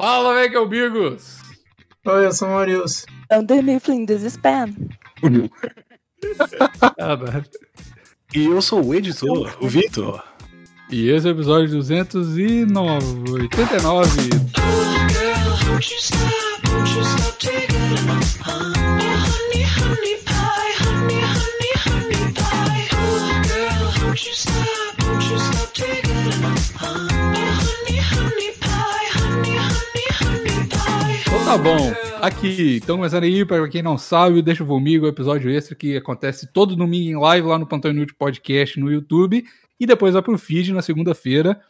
Fala, velho, amigos! Oi, eu sou o Maurício. Under Mifflin, this is. Ah, nada. E eu sou o editor, o Vitor. E esse é o episódio 289. Então tá bom. Aqui, então começando aí, para quem não sabe, Deixa Comigo, episódio extra que acontece todo domingo em live lá no Plantão Inútil Podcast no YouTube e depois vai pro feed na segunda-feira.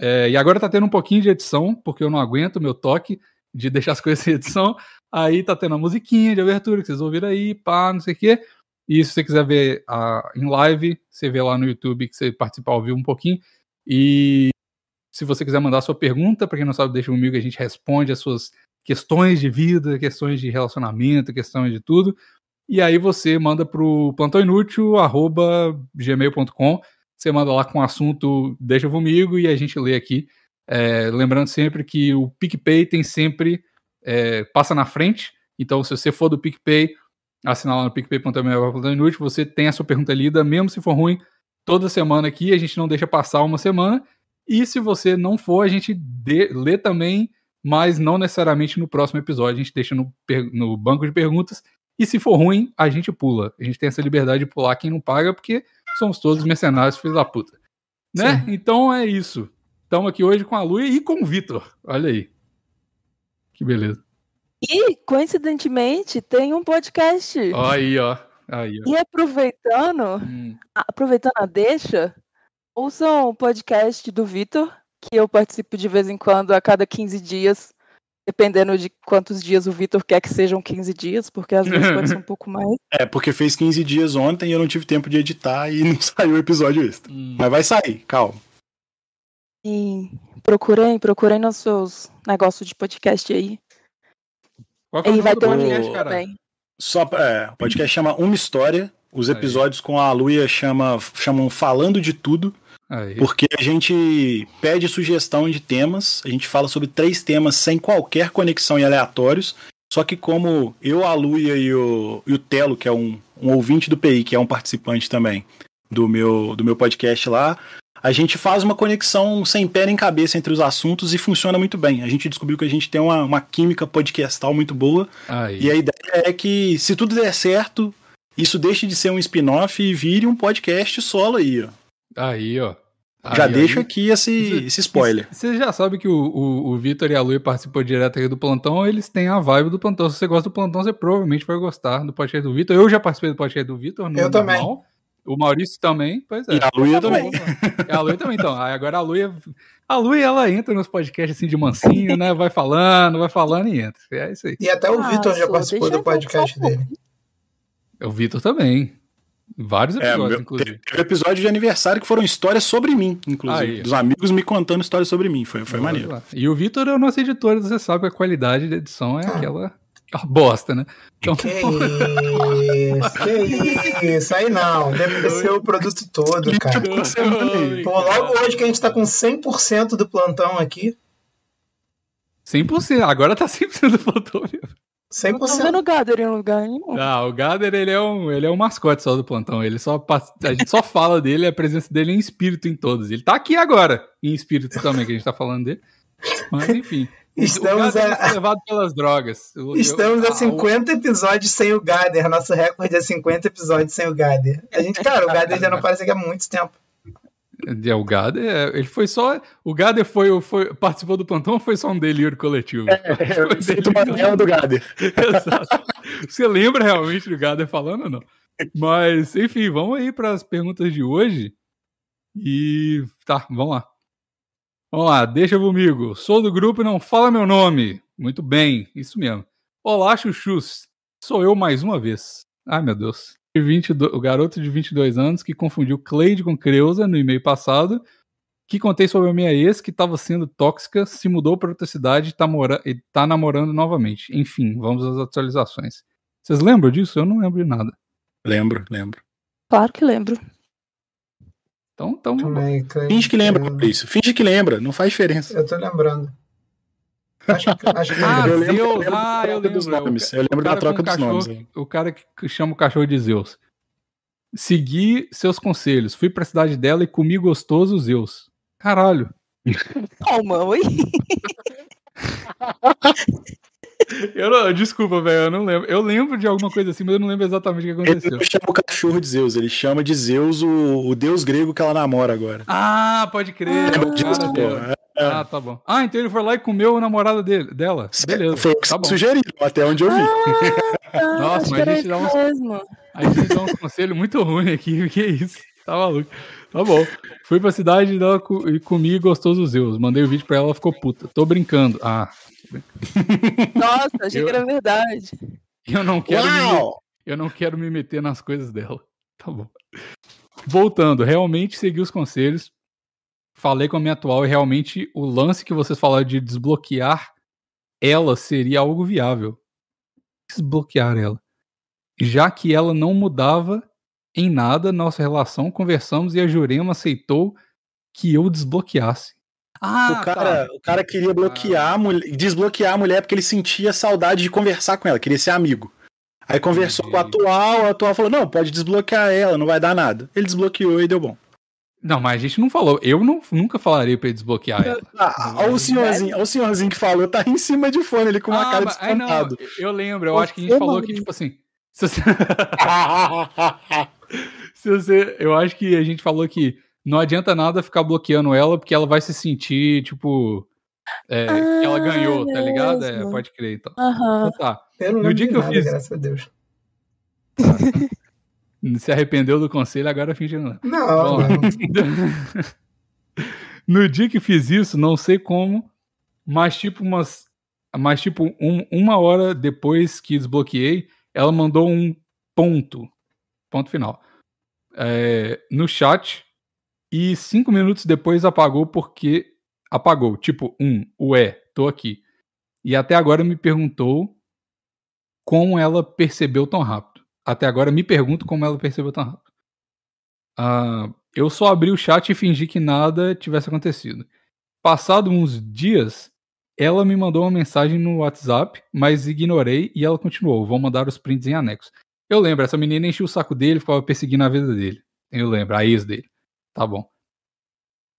É, e agora tá tendo um pouquinho de edição, porque eu não aguento meu toque de deixar as coisas em edição. Aí tá tendo a musiquinha de abertura que vocês ouviram aí, pá, não sei o quê. E se você quiser ver em live, você vê lá no YouTube que você participar ao vivo um pouquinho. E se você quiser mandar sua pergunta, para quem não sabe, deixa comigo, a gente responde as suas questões de vida, questões de relacionamento, questões de tudo. E aí você manda pro plantãoinútil@gmail.com. Você manda lá com o assunto Deixa comigo e a gente lê aqui. É, lembrando sempre que o PicPay tem sempre é, passa na frente. Então, se você for do PicPay, assinar lá no picpay.me você tem a sua pergunta lida, mesmo se for ruim, toda semana aqui, a gente não deixa passar uma semana. E se você não for, a gente dê, lê também mas não necessariamente no próximo episódio. A gente deixa no, no, banco de perguntas. E se for ruim, a gente pula. A gente tem essa liberdade de pular quem não paga, porque somos todos mercenários, filhos da puta. Né? Sim. Então é isso. Estamos aqui hoje com a Lu e com o Vitor. Olha aí. Que beleza. E, coincidentemente, tem um podcast. Aí, ó. Aí, ó. E aproveitando, hum. aproveitando a deixa, ouçam o podcast do Vitor, que eu participo de vez em quando, a cada 15 dias, dependendo de quantos dias o Vitor quer que sejam 15 dias, porque às vezes pode ser um pouco mais. É, porque fez 15 dias ontem e eu não tive tempo de editar e não saiu o episódio extra. Hum. Mas vai sair, calma. E procurem, procurem nos seus negócios de podcast aí. Qual que é o vai ter um podcast, cara? Também. Só, é, o podcast chama Uma História. Os episódios aí. com a Luia chama, chamam Falando de Tudo. Aí. Porque a gente pede sugestão de temas, a gente fala sobre três temas sem qualquer conexão e aleatórios. Só que como eu, a Luia e o, e o Telo, que é um, um ouvinte do PI, que é um participante também do meu, do meu podcast lá, a gente faz uma conexão sem pé nem cabeça entre os assuntos e funciona muito bem. A gente descobriu que a gente tem uma, uma química podcastal muito boa. Aí. E a ideia é que, se tudo der certo, isso deixe de ser um spin-off e vire um podcast solo aí, ó. Aí, ó. Já aí, deixo aí, aqui esse, esse spoiler. Você já sabe que o, o, o Vitor e a Lui participou direto aqui do plantão, eles têm a vibe do plantão. Se você gosta do plantão, você provavelmente vai gostar do podcast do Vitor. Eu já participei do podcast do Vitor. Eu também. O Maurício também, pois é. E a Luia também. É a Luia também, então. Aí agora a Luia. A Luia, ela entra nos podcasts assim de mansinho, né? Vai falando, vai falando e entra. É isso aí. E até o ah, Vitor já participou do podcast dele. O Vitor também. Vários é, episódios, é, meu, inclusive. Teve episódio de aniversário que foram histórias sobre mim, inclusive. Aí. Dos amigos me contando histórias sobre mim. Foi, foi maneiro. Lá. E o Vitor é o nosso editor, você sabe que a qualidade da edição é aquela. A bosta, né? Então... Que isso, que isso. Aí não, deve ser o produto todo, cara. Pô, logo hoje que a gente tá com 100% do plantão aqui. 100%, agora tá 100% do plantão, viu? 100%. Não tô vendo o Gader em lugar nenhum. Não, o Gader ele é, um, ele é um mascote só do plantão. Ele só a gente só fala dele, a presença dele é em espírito em todos. Ele tá aqui agora, em espírito também, que a gente tá falando dele. Mas enfim. Estamos a... levado pelas drogas. Estamos eu... a 50 episódios sem o Gader. Nosso recorde é 50 episódios sem o Gader. A gente, cara, o Gader já não aparece aqui há muito tempo. É, o Gader, é, ele foi só. O Gader foi, foi, participou do plantão ou foi só um delírio coletivo? É, foi do Gader. Exato. Você lembra realmente do Gader falando ou não? Mas, enfim, vamos aí para as perguntas de hoje. E tá, vamos lá. Vamos lá, deixa comigo. Sou do grupo e não fala meu nome. Muito bem, isso mesmo. Olá, chuchus. Sou eu mais uma vez. Ai, meu Deus. 22, o garoto de 22 anos que confundiu Cleide com Creuza no e-mail passado, que contei sobre a minha ex que estava sendo tóxica, se mudou para outra cidade e está mora tá namorando novamente. Enfim, vamos às atualizações. Vocês lembram disso? Eu não lembro de nada. Lembro, lembro. Claro que lembro. Então, então. Também, Finge que lembra, isso. Finge que lembra, não faz diferença. Eu tô lembrando. Acho, acho que... Ah, eu Zeus! Lembro, ah, eu lembro. Dos nomes. eu lembro da troca dos cachorro, nomes. O cara que chama o cachorro de Zeus. Segui seus conselhos. Fui pra cidade dela e comi gostoso Zeus. Caralho. Calma, oi? Eu não, desculpa, velho, eu não lembro. Eu lembro de alguma coisa assim, mas eu não lembro exatamente o que aconteceu. Ele não chama o cachorro de Zeus, ele chama de Zeus o, o deus grego que ela namora agora. Ah, pode crer. Ah, é. ah, tá bom. Ah, então ele foi lá e comeu o namorado dele, dela. Beleza. Foi o que tá sugeriram, até onde eu vi. Ah, Nossa, mas a gente, dá uns, a gente dá uns conselhos muito ruins aqui, que é isso? Tá maluco. Tá bom. Fui pra cidade dela e comi gostoso Zeus. Mandei o vídeo pra ela, ela ficou puta. Tô brincando. Ah, nossa, achei eu, que era verdade. Eu não quero me, eu não quero me meter nas coisas dela. Tá bom. Voltando, realmente segui os conselhos. Falei com a minha atual e realmente o lance que vocês falaram de desbloquear ela seria algo viável. Desbloquear ela. Já que ela não mudava em nada nossa relação, conversamos e a Jurema aceitou que eu desbloqueasse. Ah, o, cara, tá. o cara queria bloquear a mulher, desbloquear a mulher porque ele sentia saudade de conversar com ela, queria ser amigo. Aí conversou Entendi. com a atual, a atual falou: não, pode desbloquear ela, não vai dar nada. Ele desbloqueou e deu bom. Não, mas a gente não falou. Eu não, nunca falaria pra ele desbloquear ela. Ah, olha o senhorzinho, olha o senhorzinho que falou, tá em cima de fone, ele com uma ah, cara de espantado. eu lembro, eu acho que a gente falou que, tipo assim. Se você... se você. Eu acho que a gente falou que não adianta nada ficar bloqueando ela, porque ela vai se sentir, tipo. É, ah, que ela ganhou, tá ligado? É, pode crer, então. Uhum. então tá. no dia que eu fiz. Graças a Deus. se arrependeu do conselho, agora finge não. Não, não. no dia que fiz isso, não sei como, mas tipo umas. Mas tipo, um, uma hora depois que desbloqueei, ela mandou um ponto. Ponto final. É, no chat e cinco minutos depois apagou porque apagou. Tipo, um, ué, tô aqui. E até agora me perguntou como ela percebeu tão rápido. Até agora me pergunto como ela percebeu tão rápido. Uh, eu só abri o chat e fingi que nada tivesse acontecido. Passado uns dias, ela me mandou uma mensagem no WhatsApp, mas ignorei e ela continuou. Vou mandar os prints em anexo. Eu lembro, essa menina enchia o saco dele, ficava perseguindo a vida dele. Eu lembro, a ex dele. Tá bom.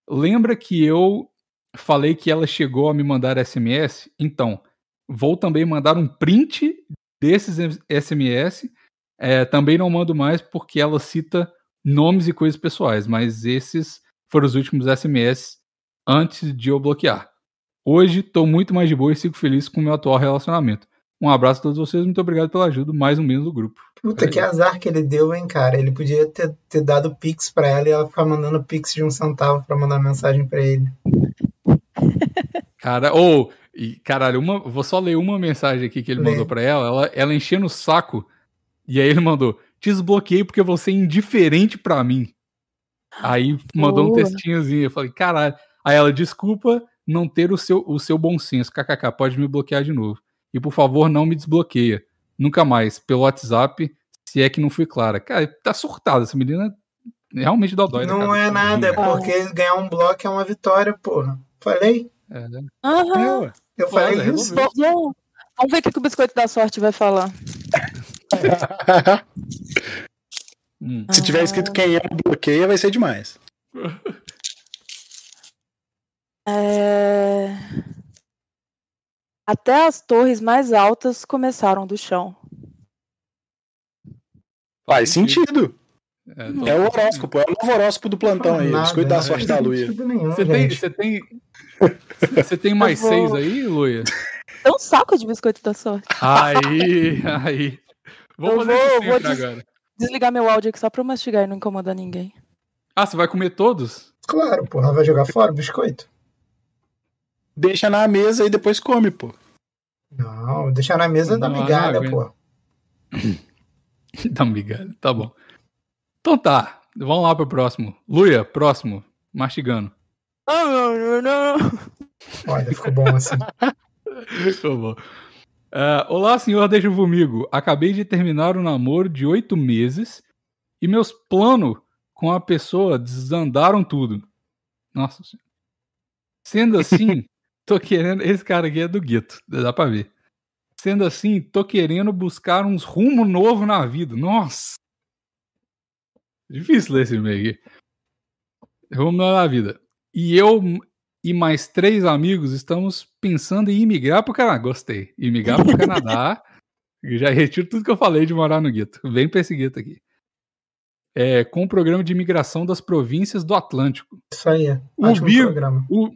Lembra que eu falei que ela chegou a me mandar SMS? Então, vou também mandar um print desses SMS. É, também não mando mais porque ela cita nomes e coisas pessoais, mas esses foram os últimos SMS antes de eu bloquear. Hoje estou muito mais de boa e sigo feliz com o meu atual relacionamento. Um abraço a todos vocês, muito obrigado pela ajuda, mais um membro do grupo. Puta, que azar que ele deu, hein, cara. Ele podia ter, ter dado pix pra ela e ela ficar mandando pix de um centavo pra mandar mensagem pra ele. Cara, ou, oh, e caralho, uma, vou só ler uma mensagem aqui que ele Lê. mandou pra ela, ela, ela enchendo o saco, e aí ele mandou: desbloqueei porque você é indiferente pra mim. Aí mandou um textinhozinho, eu falei, caralho. Aí ela, desculpa não ter o seu, o seu bom senso, kkk, pode me bloquear de novo. E por favor, não me desbloqueia. Nunca mais, pelo WhatsApp, se é que não fui clara. Cara, tá surtada essa menina. Realmente dá dói. Não é nada, é porque ganhar um bloco é uma vitória, porra. Falei? É, né? Uhum. Eu falei Foda, isso. Vamos, vamos ver o que o Biscoito da Sorte vai falar. hum. Se tiver escrito quem é bloqueia, vai ser demais. É... Até as torres mais altas começaram do chão. Faz sentido. É, é, o horóscopo, é o novo horóscopo do plantão aí. Biscoito da sorte da Luia. Você tem, você tem, você tem mais vou... seis aí, Luia? É um saco de biscoito da sorte. Aí, aí. Vou fazer vou, vou des agora. desligar meu áudio aqui só pra mastigar e não incomodar ninguém. Ah, você vai comer todos? Claro, porra. Vai jogar fora o biscoito? Deixa na mesa e depois come, pô. Não, deixa na mesa da migalha, pô. da migalha, tá bom. Então tá, vamos lá pro próximo. Luia, próximo, mastigando. Ah, não, não, não. Olha, ficou bom assim. ficou bom. Uh, olá, senhor Deixa Vomigo. Acabei de terminar um namoro de oito meses e meus planos com a pessoa desandaram tudo. Nossa senhora. Sendo assim, tô querendo. Esse cara aqui é do gueto, dá pra ver. Sendo assim, tô querendo buscar uns rumo novo na vida. Nossa! Difícil ler esse e-mail aqui. Rumo novo na vida. E eu e mais três amigos estamos pensando em imigrar pro Canadá. Gostei. Imigrar pro Canadá. Já retiro tudo que eu falei de morar no gueto. Vem pra esse gueto aqui. É, com o programa de imigração das províncias do Atlântico. Isso aí. É. O, Big, o,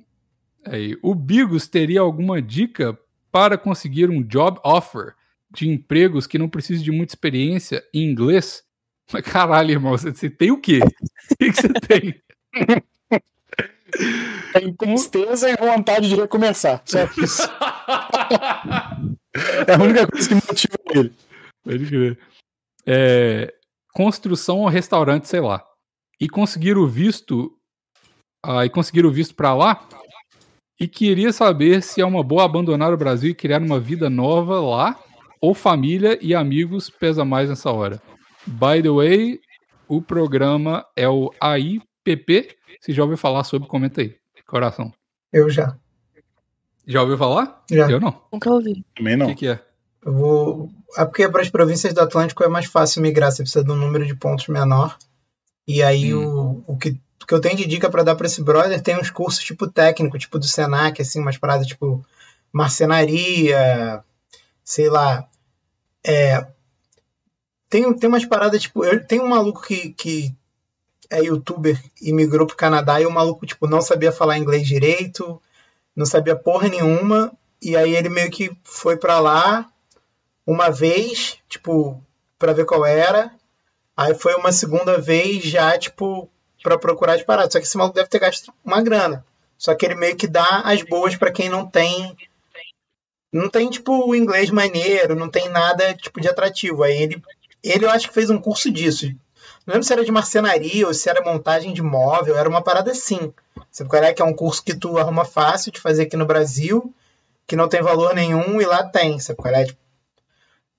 é, o Bigos teria alguma dica para conseguir um job offer de empregos que não precise de muita experiência em inglês? Mas caralho, irmão, você, você tem o quê? O que, que você tem? Tem tristeza e vontade de recomeçar. Só isso. é a única coisa que motiva ele. Pode crer. É, construção ou restaurante, sei lá. E conseguir o visto. Ah, e conseguir o visto para lá. E queria saber se é uma boa abandonar o Brasil e criar uma vida nova lá. Ou família e amigos pesa mais nessa hora. By the way, o programa é o AIPP. Se já ouviu falar sobre, comenta aí. Coração. Eu já. Já ouviu falar? Já. Eu não. Nunca ouvi. Também não. O que, que é? Eu vou. É porque para as províncias do Atlântico é mais fácil migrar, você precisa de um número de pontos menor. E aí hum. o, o, que, que eu tenho de dica para dar para esse brother tem uns cursos tipo técnico, tipo do Senac, assim, umas paradas tipo marcenaria, sei lá. É, tem, tem umas paradas, tipo, eu, tem um maluco que, que é youtuber e migrou pro Canadá e o maluco, tipo, não sabia falar inglês direito, não sabia porra nenhuma, e aí ele meio que foi para lá uma vez, tipo, para ver qual era, aí foi uma segunda vez já, tipo, para procurar as paradas. Só que esse maluco deve ter gasto uma grana. Só que ele meio que dá as boas para quem não tem não tem tipo o inglês maneiro, não tem nada tipo de atrativo. Aí ele ele eu acho que fez um curso disso, não lembro se era de marcenaria ou se era montagem de móvel, era uma parada assim. Você é que é um curso que tu arruma fácil de fazer aqui no Brasil, que não tem valor nenhum e lá tem, sabe qual é? Tipo,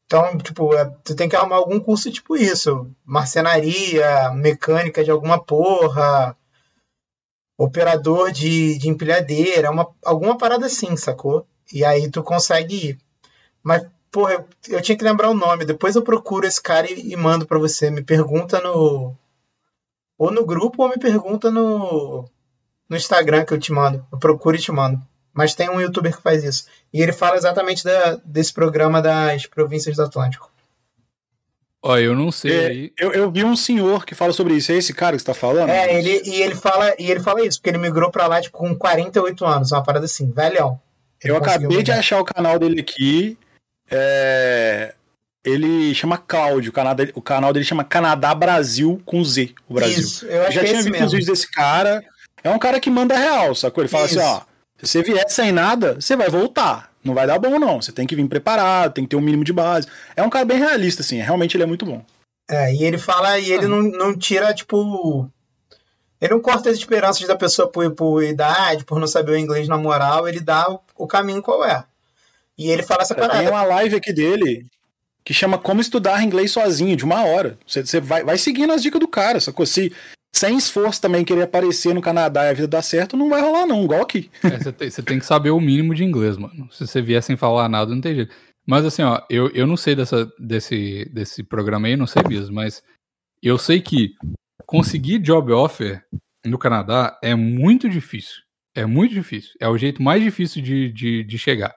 então, tipo, é, tu tem que arrumar algum curso tipo isso. Marcenaria, mecânica de alguma porra, operador de, de empilhadeira, uma, alguma parada assim, sacou? E aí tu consegue ir. Mas Porra, eu, eu, tinha que lembrar o nome. Depois eu procuro esse cara e, e mando para você. Me pergunta no. Ou no grupo ou me pergunta no. No Instagram que eu te mando. Eu procuro e te mando. Mas tem um youtuber que faz isso. E ele fala exatamente da, desse programa das províncias do Atlântico. Ó, eu não sei. É, eu, eu, vi um senhor que fala sobre isso. É esse cara que você tá falando? É, ele, e ele fala, e ele fala isso, porque ele migrou pra lá tipo, com 48 anos, uma parada assim, velhão. Ele eu acabei de achar o canal dele aqui. É, ele chama Cláudio, o canal, dele, o canal dele chama Canadá Brasil com Z, o Brasil. Isso, eu já tinha visto mesmo. os vídeos desse cara. É um cara que manda real, sacou? Ele fala assim, Isso. assim, ó, se você vier sem nada, você vai voltar. Não vai dar bom, não. Você tem que vir preparado, tem que ter um mínimo de base. É um cara bem realista, assim. Realmente ele é muito bom. É, e ele fala, e ele ah. não, não tira, tipo. Ele não corta as esperanças da pessoa por, por idade, por não saber o inglês na moral, ele dá o, o caminho qual é. E ele fala essa parada. Tem uma live aqui dele que chama Como Estudar Inglês Sozinho, de uma hora. Você, você vai, vai seguindo as dicas do cara, sacou? Se sem esforço também querer aparecer no Canadá e a vida dar certo, não vai rolar não, igual aqui. É, você, tem, você tem que saber o mínimo de inglês, mano. Se você vier sem falar nada, não tem jeito. Mas assim, ó, eu, eu não sei dessa, desse, desse programa aí, não sei mesmo, mas eu sei que conseguir job offer no Canadá é muito difícil. É muito difícil. É o jeito mais difícil de, de, de chegar.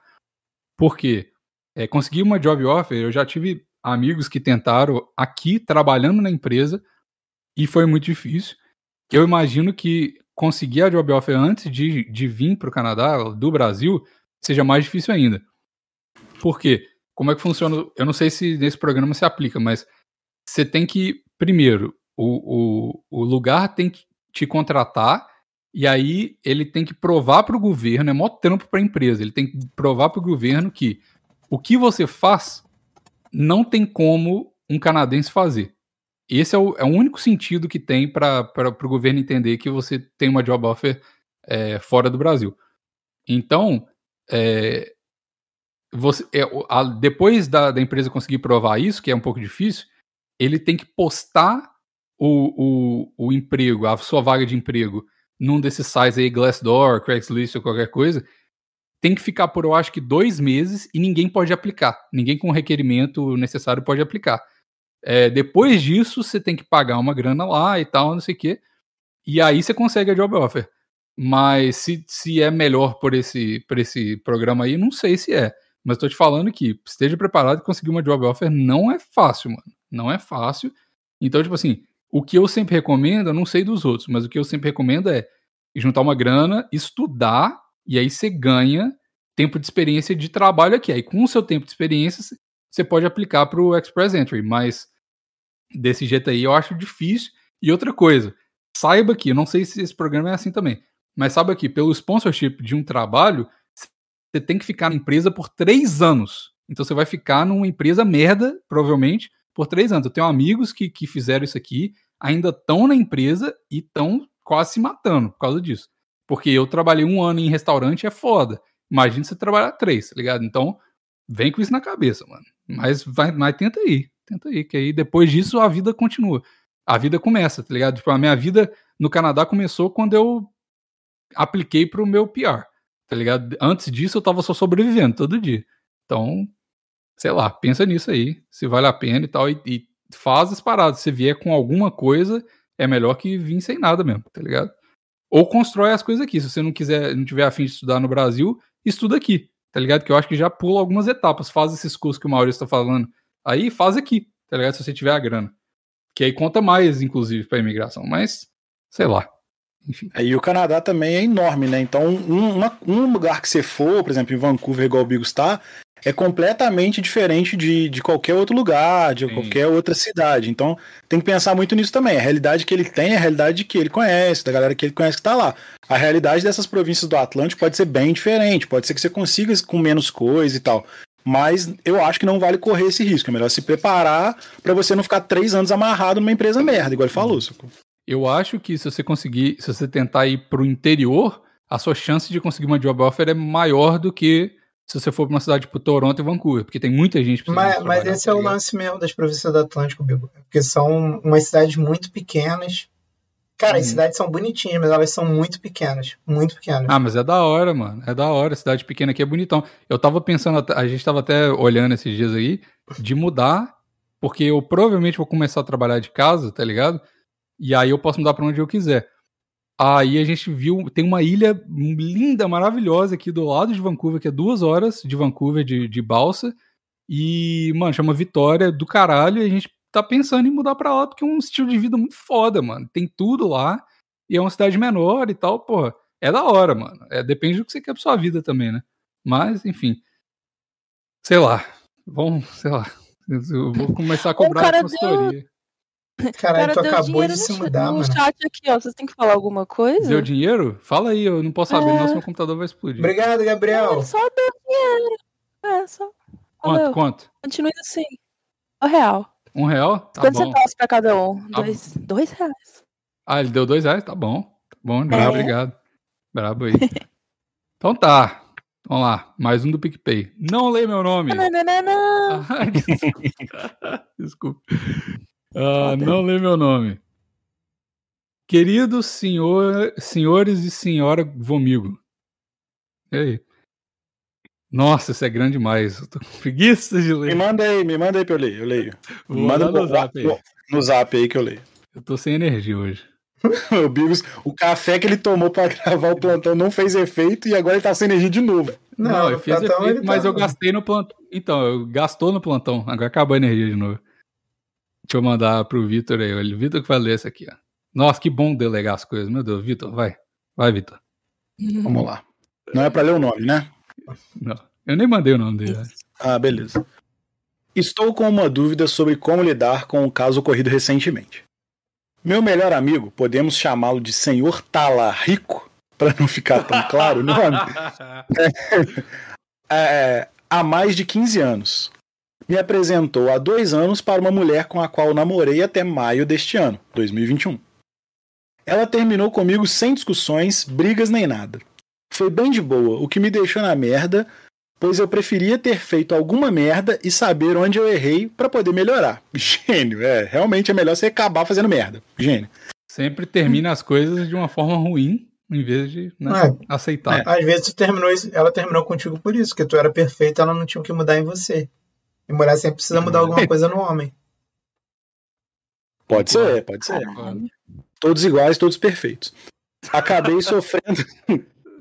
Porque é, conseguir uma job offer, eu já tive amigos que tentaram aqui, trabalhando na empresa, e foi muito difícil. Eu imagino que conseguir a job offer antes de, de vir para o Canadá, do Brasil, seja mais difícil ainda. Por quê? Como é que funciona? Eu não sei se nesse programa se aplica, mas você tem que, primeiro, o, o, o lugar tem que te contratar e aí ele tem que provar para o governo, é mó trampo para a empresa, ele tem que provar para o governo que o que você faz não tem como um canadense fazer. Esse é o, é o único sentido que tem para o governo entender que você tem uma job offer é, fora do Brasil. Então, é, você, é, a, depois da, da, empresa conseguir provar isso, que é um pouco difícil, ele tem que postar o, o, o emprego, a sua vaga de emprego, num desses sites aí, Glassdoor, Craigslist ou qualquer coisa, tem que ficar por, eu acho que, dois meses e ninguém pode aplicar. Ninguém com o requerimento necessário pode aplicar. É, depois disso, você tem que pagar uma grana lá e tal, não sei o quê. E aí você consegue a job offer. Mas se, se é melhor por esse, por esse programa aí, não sei se é. Mas estou te falando que esteja preparado e conseguir uma job offer não é fácil, mano. Não é fácil. Então, tipo assim, o que eu sempre recomendo, eu não sei dos outros, mas o que eu sempre recomendo é juntar uma grana, estudar, e aí você ganha tempo de experiência de trabalho aqui. Aí com o seu tempo de experiência, você pode aplicar para o Express Entry, mas desse jeito aí eu acho difícil. E outra coisa, saiba que, eu não sei se esse programa é assim também, mas saiba que pelo sponsorship de um trabalho, você tem que ficar na empresa por três anos. Então você vai ficar numa empresa merda, provavelmente, por três anos. Eu tenho amigos que, que fizeram isso aqui, ainda estão na empresa e estão quase se matando por causa disso. Porque eu trabalhei um ano em restaurante é foda. Imagina você trabalhar três, tá ligado? Então, vem com isso na cabeça, mano. Mas, vai, mas tenta aí, tenta aí, que aí depois disso a vida continua. A vida começa, tá ligado? Tipo, a minha vida no Canadá começou quando eu apliquei pro meu PR, tá ligado? Antes disso eu tava só sobrevivendo todo dia. Então, sei lá, pensa nisso aí, se vale a pena e tal, e, e faz as paradas. Se vier com alguma coisa, é melhor que vir sem nada mesmo, tá ligado? Ou constrói as coisas aqui. Se você não quiser, não tiver afim de estudar no Brasil, estuda aqui, tá ligado? Que eu acho que já pula algumas etapas. Faz esses cursos que o Maurício tá falando. Aí faz aqui, tá ligado? Se você tiver a grana. Que aí conta mais, inclusive, pra imigração. Mas, sei lá. Enfim. E o Canadá também é enorme, né? Então, um, uma, um lugar que você for, por exemplo, em Vancouver, igual o Bigos está, é completamente diferente de, de qualquer outro lugar, de Sim. qualquer outra cidade. Então, tem que pensar muito nisso também. A realidade que ele tem é a realidade que ele conhece, da galera que ele conhece que está lá. A realidade dessas províncias do Atlântico pode ser bem diferente, pode ser que você consiga com menos coisa e tal. Mas eu acho que não vale correr esse risco. É melhor se preparar para você não ficar três anos amarrado numa empresa merda, igual ele falou. Eu acho que se você conseguir, se você tentar ir para o interior, a sua chance de conseguir uma job offer é maior do que se você for para uma cidade tipo Toronto e Vancouver, porque tem muita gente Mas, mas esse é o lance mesmo das províncias do Atlântico, Bigo. Porque são umas cidades muito pequenas. Cara, hum. as uhum. cidades são bonitinhas, mas elas são muito pequenas. Muito pequenas. Ah, mas é da hora, mano. É da hora. Cidade pequena aqui é bonitão. Eu tava pensando, a gente tava até olhando esses dias aí, de mudar, porque eu provavelmente vou começar a trabalhar de casa, tá ligado? E aí eu posso mudar para onde eu quiser. Aí a gente viu, tem uma ilha linda, maravilhosa aqui do lado de Vancouver, que é duas horas de Vancouver de, de balsa. E, mano, chama Vitória do caralho. E a gente tá pensando em mudar pra lá, porque é um estilo de vida muito foda, mano. Tem tudo lá. E é uma cidade menor e tal, porra. É da hora, mano. É, depende do que você quer pra sua vida também, né? Mas, enfim. Sei lá. Vamos, sei lá. Eu vou começar a cobrar a consultoria. Deu Caralho, tu acabou de se mudar, no mano. chat aqui, ó. Vocês têm que falar alguma coisa? Deu dinheiro? Fala aí, eu não posso saber, é... nosso meu computador vai explodir. Obrigado, Gabriel. É, só deu dinheiro. É, só. Quanto, Valeu. quanto? Continue assim. Um real. Um real? Tá Quanto bom. centavos pra cada um? Tá dois, dois reais. Ah, ele deu dois reais? Tá bom. Tá bom, é. obrigado. Brabo aí. então tá. Vamos lá, mais um do PicPay. Não leia meu nome. Não, não, não, não. desculpa. desculpa. Uh, não lê meu nome. Queridos senhor, senhores e senhora Vomigo. E aí? Nossa, isso é grande demais. Eu tô com preguiça de ler. Me manda aí, me manda aí pra eu ler. Eu leio. Me manda no zap, aí. no zap aí que eu leio. Eu tô sem energia hoje. o Bigos, o café que ele tomou para gravar o plantão não fez efeito e agora ele tá sem energia de novo. Não, não eu fiz efeito, mas tá... eu gastei no plantão. Então, eu gastou no plantão. Agora acabou a energia de novo. Deixa eu mandar pro Vitor aí. Olha, o Vitor que vai ler essa aqui, ó. Nossa, que bom delegar as coisas. Meu Deus, Vitor, vai. Vai, Vitor. Vamos lá. Não é para ler o nome, né? Não. Eu nem mandei o nome dele. Né? Ah, beleza. Estou com uma dúvida sobre como lidar com o caso ocorrido recentemente. Meu melhor amigo, podemos chamá-lo de Senhor Talarico, para não ficar tão claro o nome, é, é, há mais de 15 anos me apresentou há dois anos para uma mulher com a qual namorei até maio deste ano, 2021. Ela terminou comigo sem discussões, brigas nem nada. Foi bem de boa, o que me deixou na merda, pois eu preferia ter feito alguma merda e saber onde eu errei para poder melhorar. Gênio, é, realmente é melhor você acabar fazendo merda. Gênio. Sempre termina as coisas de uma forma ruim em vez de né, é. aceitar. É. Às vezes terminou isso, ela terminou contigo por isso, que tu era perfeito, ela não tinha o que mudar em você. E mulher sempre precisa mudar alguma coisa no homem. Pode ser, pode ser. Todos iguais, todos perfeitos. Acabei sofrendo.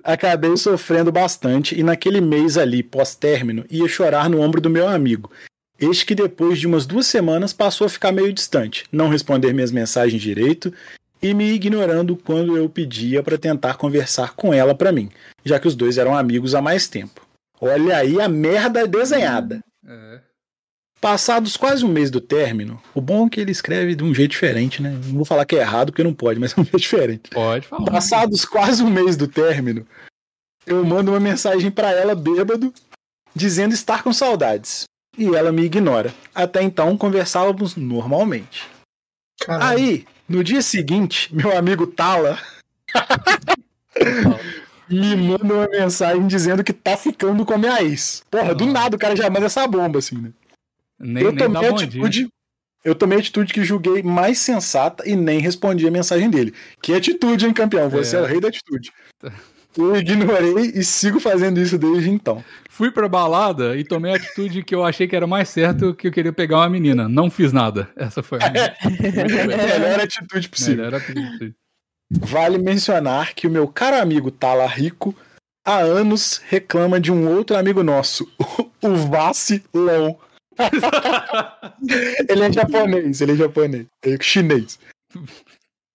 Acabei sofrendo bastante e naquele mês ali, pós-término, ia chorar no ombro do meu amigo. Este que depois de umas duas semanas passou a ficar meio distante, não responder minhas mensagens direito e me ignorando quando eu pedia para tentar conversar com ela para mim, já que os dois eram amigos há mais tempo. Olha aí a merda desenhada. É. Passados quase um mês do término, o bom é que ele escreve de um jeito diferente, né? Não vou falar que é errado, porque não pode, mas é um jeito diferente. Pode falar. Passados quase um mês do término, eu mando uma mensagem para ela bêbado, dizendo estar com saudades. E ela me ignora. Até então conversávamos normalmente. Caramba. Aí, no dia seguinte, meu amigo Tala me manda uma mensagem dizendo que tá ficando com a minha ex. Porra, do nada o cara já manda essa bomba, assim, né? Nem, eu nem tomei atitude. Eu tomei a atitude que julguei mais sensata e nem respondi a mensagem dele. Que atitude, hein, campeão? Você é, é o rei da atitude. Eu ignorei e sigo fazendo isso desde então. Fui pra balada e tomei a atitude que eu achei que era mais certo que eu queria pegar uma menina. Não fiz nada. Essa foi a minha. Melhor atitude possível. Melhor atitude possível. Vale mencionar que o meu caro amigo Tala Rico há anos reclama de um outro amigo nosso, o Vacilão. ele é japonês, ele é japonês, ele é chinês.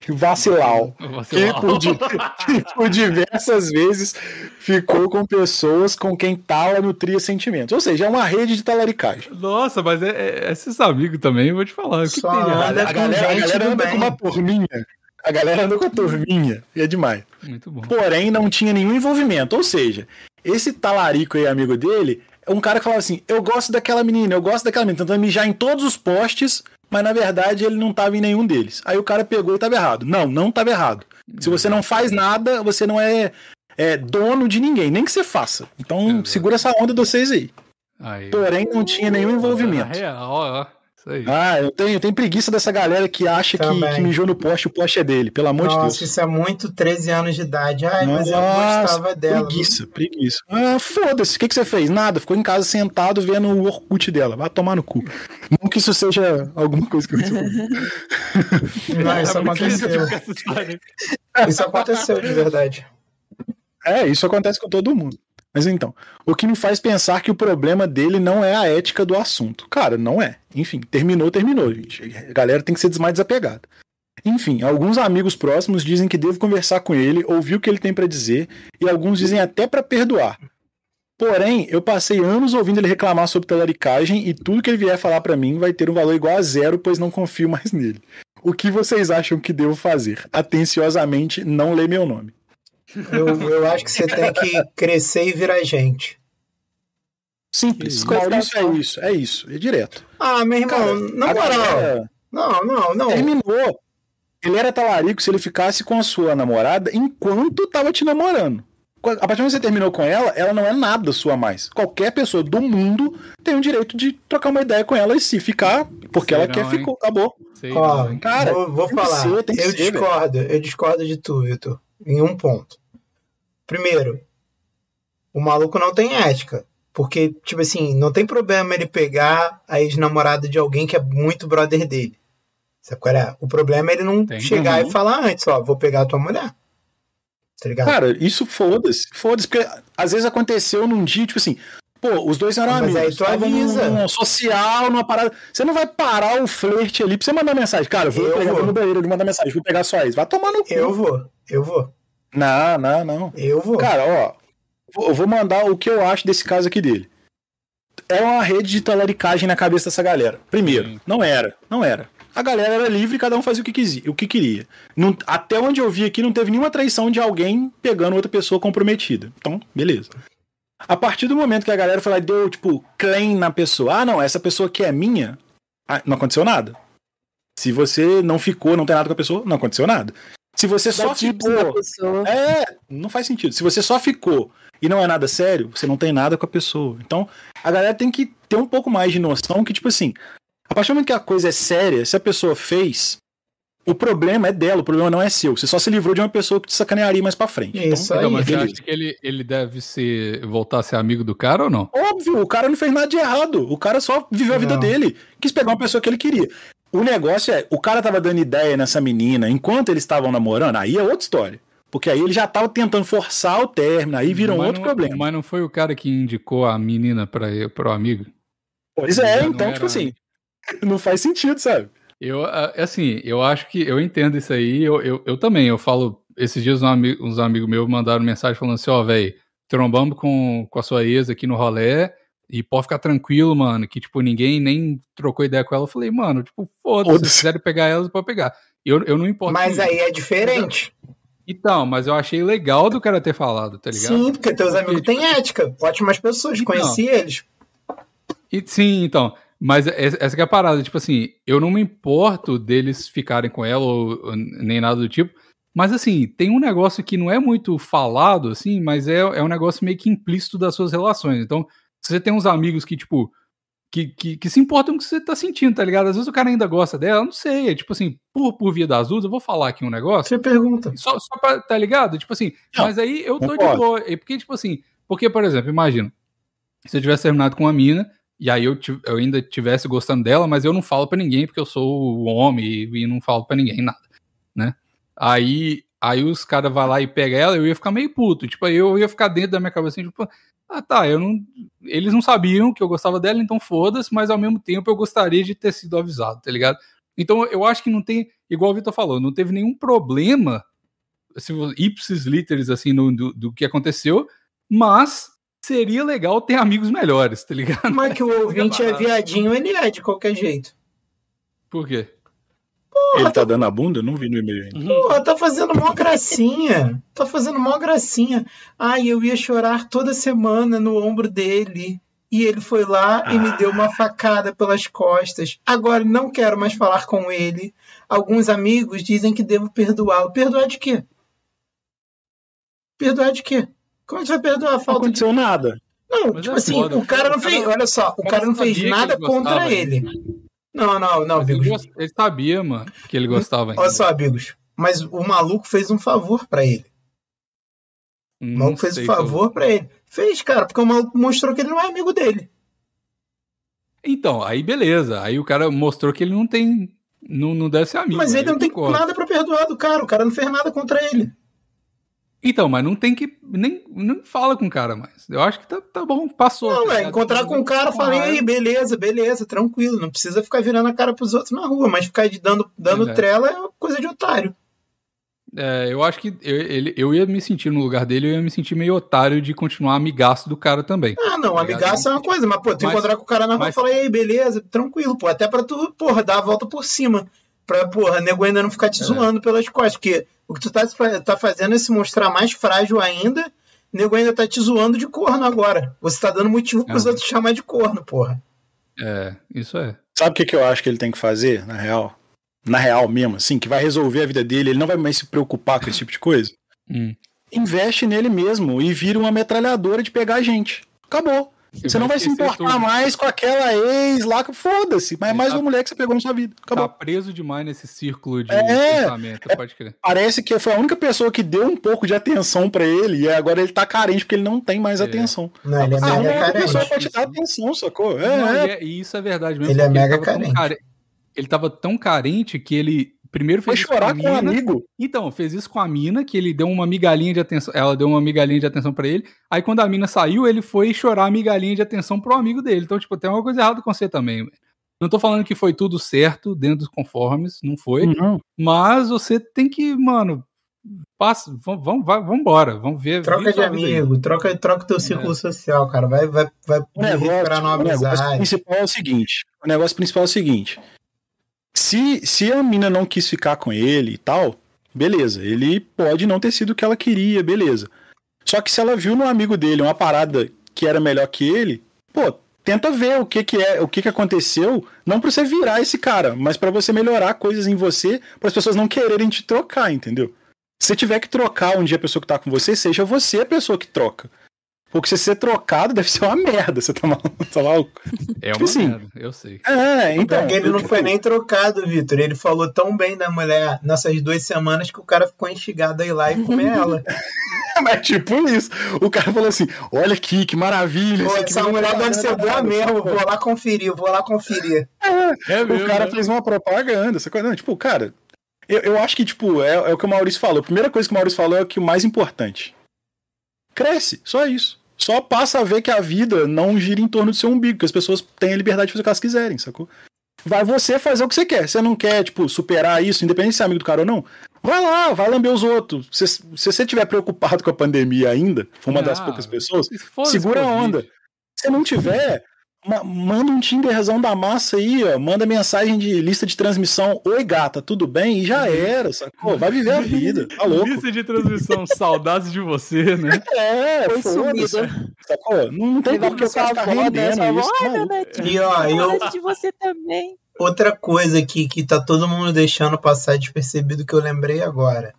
Vacilau. Que por, que por, diversas vezes ficou com pessoas com quem Tala nutria sentimentos. Ou seja, é uma rede de talaricagem. Nossa, mas é, é, esses amigos também, vou te falar. Que Só, a, a, galera, a galera anda bem. com uma turminha. A galera anda com a turminha. E é demais. Muito bom. Porém, não tinha nenhum envolvimento. Ou seja, esse talarico aí, amigo dele, um cara que falava assim: Eu gosto daquela menina, eu gosto daquela menina, tentando mijar em todos os postes, mas na verdade ele não estava em nenhum deles. Aí o cara pegou e estava errado. Não, não estava errado. Se você não faz nada, você não é, é dono de ninguém, nem que você faça. Então segura essa onda de vocês aí. aí. Porém, não tinha nenhum envolvimento. É real, ó. Ah, eu tenho, eu tenho preguiça dessa galera que acha que, que, mijou no poste, o poste é dele, pelo amor Nossa, de Deus. Nossa, isso é muito 13 anos de idade. Ai, Nossa, mas eu gostava dela. Preguiça, preguiça. Ah, foda-se, o que, que você fez? Nada, ficou em casa sentado vendo o Orkut dela. Vai tomar no cu. Não que isso seja alguma coisa que aconteceu. Não, isso aconteceu. Isso aconteceu de verdade. É, isso acontece com todo mundo. Mas então, o que me faz pensar que o problema dele não é a ética do assunto. Cara, não é. Enfim, terminou, terminou, gente. A galera tem que ser mais desapegada. Enfim, alguns amigos próximos dizem que devo conversar com ele, ouvir o que ele tem para dizer, e alguns dizem até para perdoar. Porém, eu passei anos ouvindo ele reclamar sobre talaricagem e tudo que ele vier falar para mim vai ter um valor igual a zero, pois não confio mais nele. O que vocês acham que devo fazer? Atenciosamente, não lê meu nome. Eu, eu acho que você tem que crescer e virar gente. Simples. Maurício é isso, é isso, é direto. Ah, meu irmão, Cara, na moral. Não, não, não. Terminou. Ele era talarico se ele ficasse com a sua namorada enquanto tava te namorando. A partir do momento que você terminou com ela, ela não é nada sua mais. Qualquer pessoa do mundo tem o direito de trocar uma ideia com ela e se ficar, porque Sei ela não, quer, hein? ficou, acabou. Sei Ó, não, cara, vou, vou falar. Ser, eu ser, discordo, eu discordo de tu, Vitor, em um ponto. Primeiro, o maluco não tem ética. Porque, tipo assim, não tem problema ele pegar a ex-namorada de alguém que é muito brother dele. Sabe qual é? O problema é ele não tem chegar e falar antes, ó, vou pegar a tua mulher. Tá ligado? Cara, isso foda-se. Foda-se, porque às vezes aconteceu num dia, tipo assim, pô, os dois eram amigos. Mas aí tu avisa. Num, num social, numa parada. Você não vai parar o flerte ali pra você mandar mensagem. Cara, eu vou eu pegar vou. no banheiro, ele manda mensagem, vou pegar sua ex. Vai tomar no cu. Eu vou, eu vou. Não, não, não. Eu vou. Cara, ó, eu vou mandar o que eu acho desse caso aqui dele. É uma rede de talaricagem na cabeça dessa galera. Primeiro, Sim. não era, não era. A galera era livre, cada um fazia o que, quisia, o que queria. Não, até onde eu vi aqui, não teve nenhuma traição de alguém pegando outra pessoa comprometida. Então, beleza. A partir do momento que a galera foi lá e deu, tipo, claim na pessoa, ah, não, essa pessoa aqui é minha, ah, não aconteceu nada. Se você não ficou, não tem nada com a pessoa, não aconteceu nada. Se você só ficou. É, não faz sentido. Se você só ficou e não é nada sério, você não tem nada com a pessoa. Então, a galera tem que ter um pouco mais de noção que, tipo assim, a partir do momento que a coisa é séria, se a pessoa fez, O problema é dela, o problema não é seu. Você só se livrou de uma pessoa que te sacanearia mais pra frente. Isso então, aí. Então, mas você acha que ele, ele deve ser, voltar a ser amigo do cara ou não? Óbvio, o cara não fez nada de errado. O cara só viveu a vida não. dele. Quis pegar uma pessoa que ele queria. O negócio é, o cara tava dando ideia nessa menina enquanto eles estavam namorando, aí é outra história. Porque aí ele já tava tentando forçar o término, aí vira um outro não, problema. Mas não foi o cara que indicou a menina para o amigo? Pois é, então, tipo assim, não faz sentido, sabe? Eu, assim, eu acho que eu entendo isso aí. Eu, eu, eu também, eu falo. Esses dias um uns amigos meus mandaram mensagem falando assim: ó, oh, velho, trombamos com, com a sua ex aqui no rolê. E pode ficar tranquilo, mano, que, tipo, ninguém nem trocou ideia com ela. Eu falei, mano, tipo, foda-se, se quiserem pegar ela, pode pegar. Eu, eu não importo. Mas aí é diferente. Então, mas eu achei legal do cara ter falado, tá ligado? Sim, porque teus porque, amigos tipo, têm ética. Ótimas pessoas, então, conheci eles. E, sim, então. Mas essa é a parada, tipo assim, eu não me importo deles ficarem com ela ou, nem nada do tipo. Mas assim, tem um negócio que não é muito falado, assim, mas é, é um negócio meio que implícito das suas relações. Então, se você tem uns amigos que, tipo, que, que, que, se importam com o que você tá sentindo, tá ligado? Às vezes o cara ainda gosta dela, não sei, é tipo assim, por, por via das luzes, eu vou falar aqui um negócio. Você pergunta. Só, só pra, tá ligado? Tipo assim, não, mas aí eu tô de boa. Porque, tipo assim, porque, por exemplo, imagina, se eu tivesse terminado com uma mina, e aí eu, eu ainda tivesse gostando dela, mas eu não falo para ninguém porque eu sou o homem e, e não falo para ninguém nada, né? Aí, aí os caras vão lá e pegam ela, eu ia ficar meio puto. Tipo, aí eu ia ficar dentro da minha cabeça assim, tipo, ah tá, eu não. Eles não sabiam que eu gostava dela, então foda-se, mas ao mesmo tempo eu gostaria de ter sido avisado, tá ligado? Então eu acho que não tem, igual o Vitor falou, não teve nenhum problema, se ipsis literis, assim, no, do, do que aconteceu, mas seria legal ter amigos melhores, tá ligado? Mas que o ouvinte é viadinho, ele é de qualquer jeito. Por quê? Porra, ele tá, tá dando a bunda? Eu não vi no e-mail ainda. Porra, tá fazendo mó gracinha. Tá fazendo mó gracinha. Ai, eu ia chorar toda semana no ombro dele. E ele foi lá ah. e me deu uma facada pelas costas. Agora não quero mais falar com ele. Alguns amigos dizem que devo perdoá-lo. Perdoar de quê? Perdoar de quê? Como você vai perdoar a falta? Não aconteceu de... nada. Não, Mas tipo é assim, foda. o cara não fez. Olha só, o cara não fez nada contra ele. Não, não, não, amigos. Ele, ele, sabia, mano, que ele gostava. Olha só, amigos. Mas o maluco fez um favor para ele. O maluco fez um favor para ele. Fez, cara, porque o maluco mostrou que ele não é amigo dele. Então, aí beleza. Aí o cara mostrou que ele não tem. Não, não deve ser amigo. Mas ele não tem nada para perdoar do cara. O cara não fez nada contra ele. Então, mas não tem que. Nem, nem fala com o cara mais. Eu acho que tá, tá bom, passou. Não, é, encontrar com o cara, falei, aí, beleza, beleza, tranquilo. Não precisa ficar virando a cara pros outros na rua, mas ficar dando, dando é. trela é coisa de otário. É, eu acho que eu, ele, eu ia me sentir no lugar dele, eu ia me sentir meio otário de continuar amigaço do cara também. Ah, não, tá amigaço é uma coisa, mas, pô, tu mas, encontrar com o cara na rua e falar, aí, beleza, tranquilo, pô, até pra tu, porra, dar a volta por cima pra, porra, nego ainda não ficar te é. zoando pelas costas. Porque o que tu tá, tá fazendo é se mostrar mais frágil ainda. Nego ainda tá te zoando de corno agora. Você tá dando motivo pros é. outros chamar de corno, porra. É, isso é. Sabe o que, que eu acho que ele tem que fazer, na real? Na real mesmo, assim, que vai resolver a vida dele, ele não vai mais se preocupar com esse tipo de coisa. Hum. Investe nele mesmo e vira uma metralhadora de pegar gente. Acabou. Você não vai se importar tudo. mais com aquela ex lá, que foda-se. Mas é mais tá, uma mulher que você pegou na sua vida. Acabou. Tá preso demais nesse círculo de é, pensamento, é, pode crer. Parece que foi a única pessoa que deu um pouco de atenção para ele e agora ele tá carente porque ele não tem mais é. atenção. Não, ele é ah, mega carente. pessoa pode te dar atenção, sacou? É, não, é. E isso é verdade mesmo. Ele é mega ele carente. Care... Ele tava tão carente que ele primeiro fez Foi chorar com, com um amigo. Então, fez isso com a mina, que ele deu uma migalhinha de atenção. Ela deu uma migalhinha de atenção para ele. Aí, quando a mina saiu, ele foi chorar a migalhinha de atenção pro amigo dele. Então, tipo, tem uma coisa errada com você também. Não tô falando que foi tudo certo dentro dos conformes, não foi. Não. Mas você tem que, mano, passa, vamos, vamos, vamos embora, vamos ver. Troca de amigo, troca, troca teu círculo é. social, cara. Vai, vai, vai o negócio, o negócio principal é o seguinte. O negócio principal é o seguinte. Se, se a mina não quis ficar com ele e tal, beleza. Ele pode não ter sido o que ela queria, beleza. Só que se ela viu no amigo dele uma parada que era melhor que ele, pô, tenta ver o que que é, o que que aconteceu, não para você virar esse cara, mas para você melhorar coisas em você, para as pessoas não quererem te trocar, entendeu? Se tiver que trocar um dia a pessoa que tá com você, seja você a pessoa que troca. Porque você ser trocado deve ser uma merda, você tá maluco, tá maluco? É tipo uma assim, merda, eu sei. É, então. Ele não foi nem trocado, Vitor. Ele falou tão bem da mulher nessas duas semanas que o cara ficou instigado a ir lá e comer ela. Mas tipo isso. O cara falou assim: olha aqui, que maravilha. Pô, essa mulher deve ser boa mesmo. Vou lá conferir, vou lá conferir. É, é mesmo, o cara fez uma propaganda. Essa coisa. Não, tipo, cara, eu, eu acho que, tipo, é, é o que o Maurício falou. A primeira coisa que o Maurício falou é o que o mais importante. Cresce, só isso só passa a ver que a vida não gira em torno do seu umbigo, que as pessoas têm a liberdade de fazer o que elas quiserem, sacou? Vai você fazer o que você quer. Você não quer, tipo, superar isso, independente de ser amigo do cara ou não, vai lá, vai lamber os outros. Se, se você estiver preocupado com a pandemia ainda, for uma ah, das poucas pessoas, segura a onda. Se não tiver, manda um Tinderzão da massa aí, ó. Manda mensagem de lista de transmissão. Oi, gata, tudo bem? E já era, sacou? Vai viver a vida. Tá louco. Lista de transmissão, saudades de você, né? É, foi sumida. Sacou? Não tem por que o cara ficar rendendo isso. Tá e ó, eu... de você também. Outra coisa aqui que tá todo mundo deixando passar despercebido que eu lembrei agora.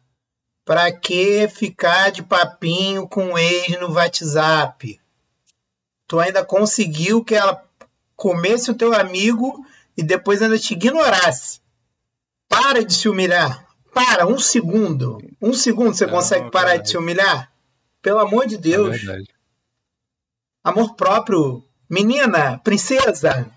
Pra que ficar de papinho com o ex no WhatsApp? Tu ainda conseguiu que ela comesse o teu amigo e depois ainda te ignorasse. Para de se humilhar. Para, um segundo. Um segundo você não, consegue parar de se humilhar? Pelo amor de Deus. É amor próprio. Menina, princesa.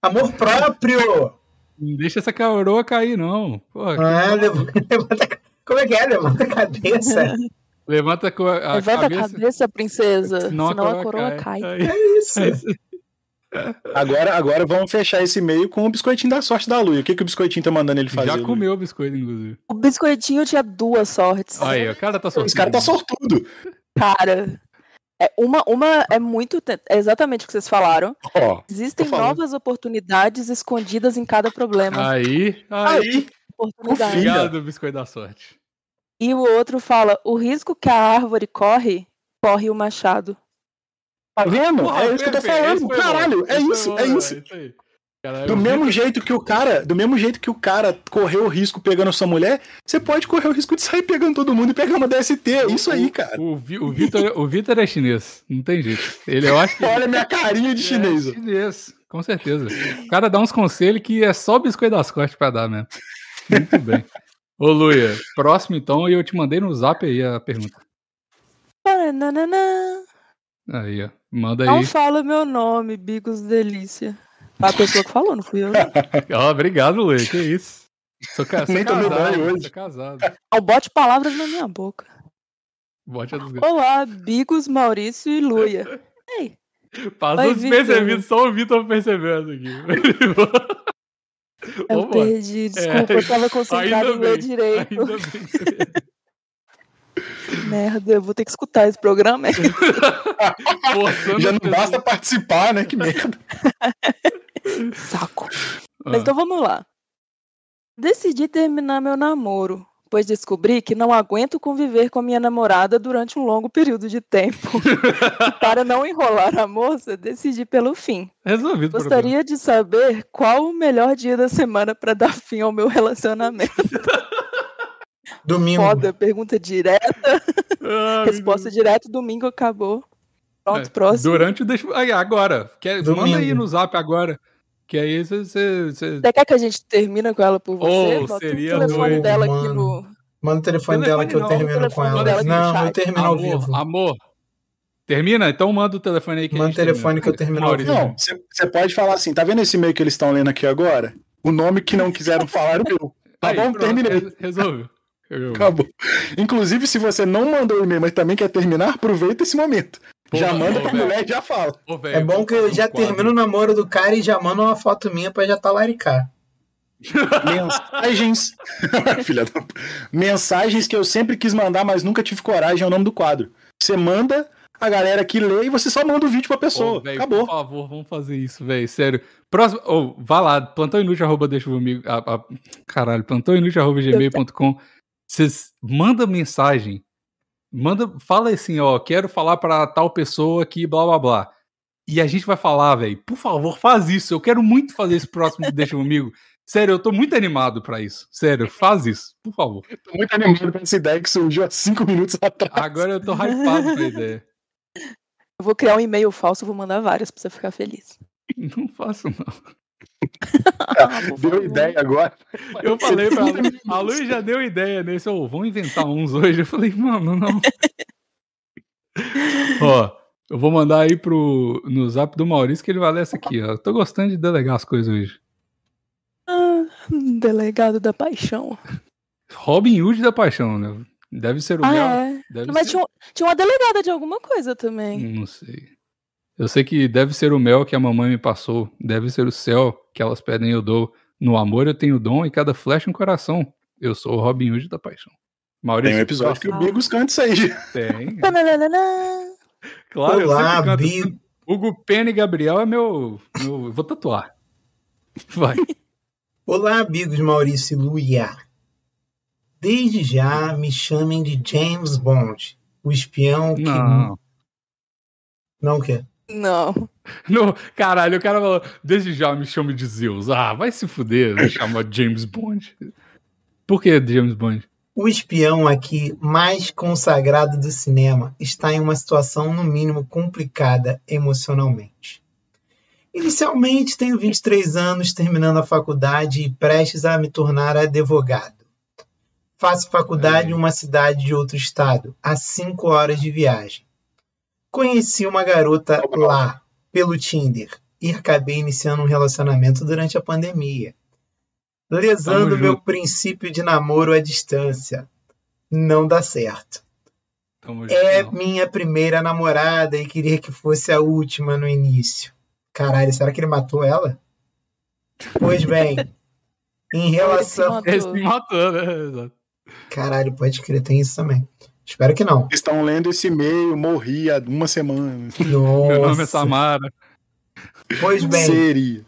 Amor próprio. Não deixa essa coroa cair, não. ah, levanta, levanta, como é que é? Levanta a cabeça. Levanta a, a Levanta cabeça. a cabeça, princesa. Senão, senão a coroa, a coroa cai. cai. É isso. Agora, agora vamos fechar esse e-mail com o biscoitinho da sorte da Lu. O que, que o biscoitinho tá mandando ele fazer? Já comeu o biscoito, inclusive. O biscoitinho tinha duas sortes. Aí, o cara tá sortudo. Esse cara tá sortudo. Cara, é uma, uma é muito. É exatamente o que vocês falaram. Oh, Existem novas oportunidades escondidas em cada problema. Aí, aí. Oportunidade. biscoito da sorte. E o outro fala: o risco que a árvore corre, corre o machado. Tá vendo? Porra, é isso que eu tô falando. Caralho, é isso, é isso. do mesmo jeito que o cara, do mesmo jeito que o cara correu o risco pegando sua mulher, você pode correr o risco de sair pegando todo mundo e pegar uma DST. É isso aí, cara. O, o, Vitor, o Vitor é chinês, não tem jeito. Ele, eu acho que Olha minha carinha de chinês. É chinês, com certeza. O cara dá uns conselhos que é só biscoito das costas pra dar mesmo. Muito bem. Ô, Luia, próximo então, e eu te mandei no zap aí a pergunta. Aí, ó. Manda aí. Não fala meu nome, Bigos Delícia. A pessoa que falou, não fui eu. oh, obrigado, Luia. Que isso. Sou, ca... sou Nem casado, hoje. Sou casado. Não bote palavras na minha boca. Bote a Olá, Bigos, Maurício e Luia. Ei. Passou despercebido, só o Vitor percebendo aqui. Eu Vamos perdi, desculpa, é, eu tava concentrado em ler direito. Merda, eu vou ter que escutar esse programa. Já não basta participar, né? Que merda. Saco. Ah. Mas então vamos lá. Decidi terminar meu namoro pois descobri que não aguento conviver com a minha namorada durante um longo período de tempo. e para não enrolar a moça, decidi pelo fim. Resolvido. Gostaria de saber qual o melhor dia da semana para dar fim ao meu relacionamento. Domingo. Foda, pergunta direta. Ah, Resposta direta, domingo acabou. Pronto, é, próximo. Durante o. Deixa... Aí, agora. Quer... Manda aí no zap agora. Que aí você. Você, quer que a gente termina com ela por você? Oh, seria o telefone dela mano. aqui no. Manda o telefone, dela que eu termino com ela. Não, eu termino ao vivo. Amor. Termina? Então manda o telefone aí que Manda o telefone que eu termino ao vivo. Não, você pode falar assim, tá vendo esse e-mail que eles estão lendo aqui agora? O nome que não quiseram falar é meu. Tá aí, bom? Pronto, terminei. Resolve. Acabou. Inclusive, se você não mandou o e-mail, mas também quer terminar, aproveita esse momento. Pô, já manda pra mulher e já fala. Pô, véio, é bom que eu já termino o namoro do cara e já manda uma foto minha pra já talaricar. Mensagens. Filha da... Mensagens que eu sempre quis mandar, mas nunca tive coragem é o nome do quadro. Você manda, a galera aqui lê e você só manda o vídeo pra pessoa. véio, Acabou. Por favor, vamos fazer isso, velho. Sério. Próximo. Oh, vá lá, plantãoinútil, arroba, deixa comigo. Ah, ah, caralho, plantãoinútil, arroba, gmail.com. Vocês mandam mensagem Manda, fala assim, ó, quero falar para tal pessoa aqui, blá blá blá. E a gente vai falar, velho, por favor, faz isso. Eu quero muito fazer esse próximo Deixa Comigo. Sério, eu tô muito animado para isso. Sério, faz isso, por favor. Eu tô muito animado pra essa ideia que surgiu há cinco minutos atrás. Agora eu tô hypado pra ideia. Eu vou criar um e-mail falso, vou mandar várias pra você ficar feliz. Não faço, não. deu ideia agora. Eu falei pra ela, a Luiz já deu ideia nesse, oh, vamos inventar uns hoje. Eu falei, mano, não. ó, eu vou mandar aí pro, no zap do Maurício que ele vai ler essa aqui, ó. tô gostando de delegar as coisas hoje. Ah, delegado da paixão. Robin Hood da paixão, né? Deve ser o ah, meu. É. Deve Mas ser... tinha, tinha uma delegada de alguma coisa também. Não sei. Eu sei que deve ser o mel que a mamãe me passou, deve ser o céu que elas pedem eu dou. No amor eu tenho dom e cada flecha um coração. Eu sou o Robin Hood da paixão. Maurício, Tem um episódio que o Bigos canta isso aí. Tem. claro, Olá, eu sempre Bigos. Hugo Pena e Gabriel é meu, meu... Vou tatuar. Vai. Olá, amigos Maurício e Luia. Desde já me chamem de James Bond, o espião que. Não. Não o quê? Não. No, caralho, o cara falou, desde já me chame de Zeus. Ah, vai se fuder, me chama James Bond. Por que James Bond? O espião aqui mais consagrado do cinema está em uma situação, no mínimo, complicada emocionalmente. Inicialmente, tenho 23 anos, terminando a faculdade e prestes a me tornar advogado. Faço faculdade em uma cidade de outro estado, a 5 horas de viagem. Conheci uma garota lá, pelo Tinder, e acabei iniciando um relacionamento durante a pandemia, lesando meu princípio de namoro à distância. Não dá certo. Tamo é junto. minha primeira namorada e queria que fosse a última no início. Caralho, será que ele matou ela? Pois bem, em relação. Ele se matou, né? Exato. Caralho, pode crer, tem isso também. Espero que não. Estão lendo esse e-mail, morri há uma semana. Nossa. Meu nome é Samara. Pois bem. Seria.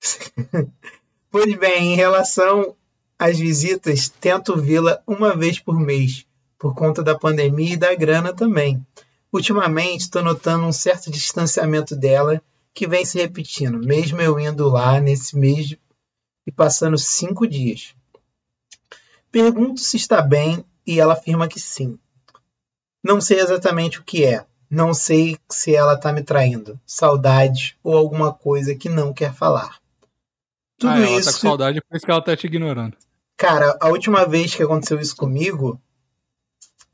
Pois bem, em relação às visitas, tento vê-la uma vez por mês, por conta da pandemia e da grana também. Ultimamente, estou notando um certo distanciamento dela que vem se repetindo, mesmo eu indo lá nesse mês e passando cinco dias. Pergunto se está bem e ela afirma que sim. Não sei exatamente o que é. Não sei se ela está me traindo, saudade ou alguma coisa que não quer falar. Tudo ah, ela isso. tá com saudade, por isso que ela tá te ignorando. Cara, a última vez que aconteceu isso comigo,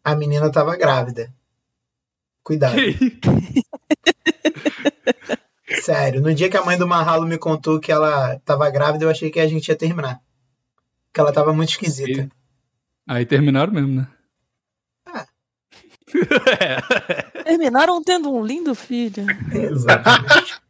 a menina tava grávida. Cuidado. Sério, no dia que a mãe do Marralo me contou que ela tava grávida, eu achei que a gente ia terminar. Que ela tava muito esquisita. Aí terminaram mesmo, né? Ah. Terminaram tendo um lindo filho. Exatamente.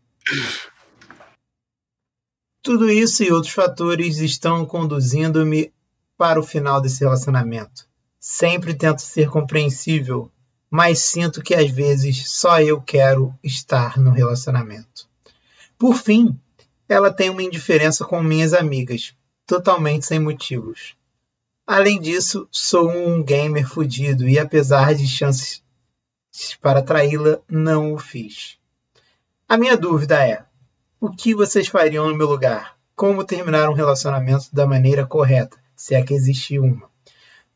Tudo isso e outros fatores estão conduzindo-me para o final desse relacionamento. Sempre tento ser compreensível, mas sinto que às vezes só eu quero estar no relacionamento. Por fim, ela tem uma indiferença com minhas amigas, totalmente sem motivos. Além disso, sou um gamer fudido e apesar de chances para traí-la, não o fiz. A minha dúvida é: o que vocês fariam no meu lugar? Como terminar um relacionamento da maneira correta, se é que existe uma?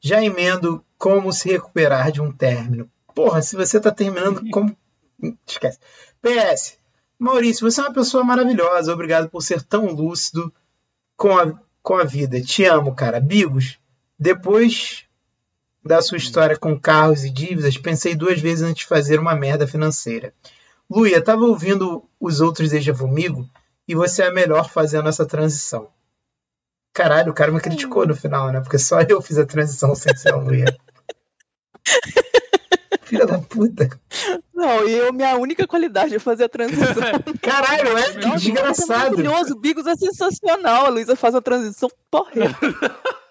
Já emendo como se recuperar de um término. Porra, se você tá terminando, como. Esquece. PS. Maurício, você é uma pessoa maravilhosa. Obrigado por ser tão lúcido com a, com a vida. Te amo, cara. Bigos, depois da sua história com carros e dívidas, pensei duas vezes antes de fazer uma merda financeira. Luia, tava ouvindo os outros Deja Vomigo e você é melhor fazendo essa transição. Caralho, o cara me criticou no final, né? Porque só eu fiz a transição sem ser a Luia. Filha da puta. Não, e eu, minha única qualidade é fazer a transição. Caralho, é que É desgraçado. maravilhoso, o Bigos é sensacional. A Luísa faz a transição porra.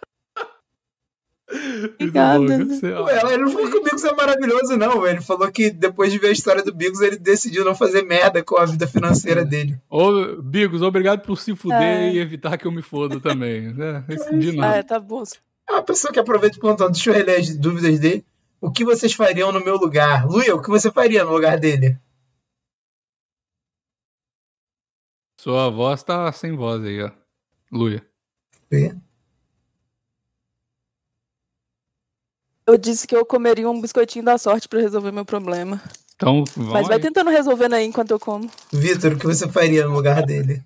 Obrigada. Ó, Ué, ele não falou que o Bigos é maravilhoso, não. Ele falou que depois de ver a história do Bigos, ele decidiu não fazer merda com a vida financeira dele. Ô, Bigos, obrigado por se fuder É. e evitar que eu me foda também. Né? De nada. É, tá bom. É uma pessoa que aproveita o plantão. Deixa eu reler as dúvidas dele. O que vocês fariam no meu lugar? Luia, o que você faria no lugar dele? Sua voz tá sem voz aí, ó. Luia. Vê. Eu disse que eu comeria um biscoitinho da sorte pra resolver meu problema. Então, Mas vai tentando resolvendo aí enquanto eu como. Vitor, o que você faria no lugar dele?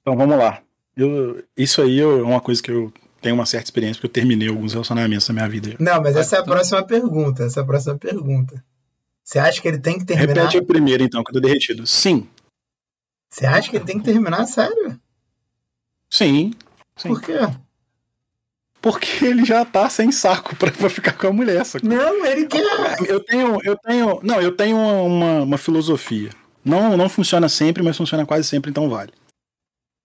Então vamos lá. Eu, isso aí é uma coisa que eu tenho uma certa experiência, porque eu terminei alguns relacionamentos na minha vida. Não, mas essa é a próxima pergunta. Essa é a próxima pergunta. Você acha que ele tem que terminar? Repete o primeiro, então, que eu tô derretido. Sim. Você acha que ele tem que terminar? Sério? Sim. sim. Por quê? Porque ele já tá sem saco pra, pra ficar com a mulher. Só Não, ele quer. Eu tenho, eu tenho. Não, eu tenho uma, uma filosofia. Não, não funciona sempre, mas funciona quase sempre, então vale.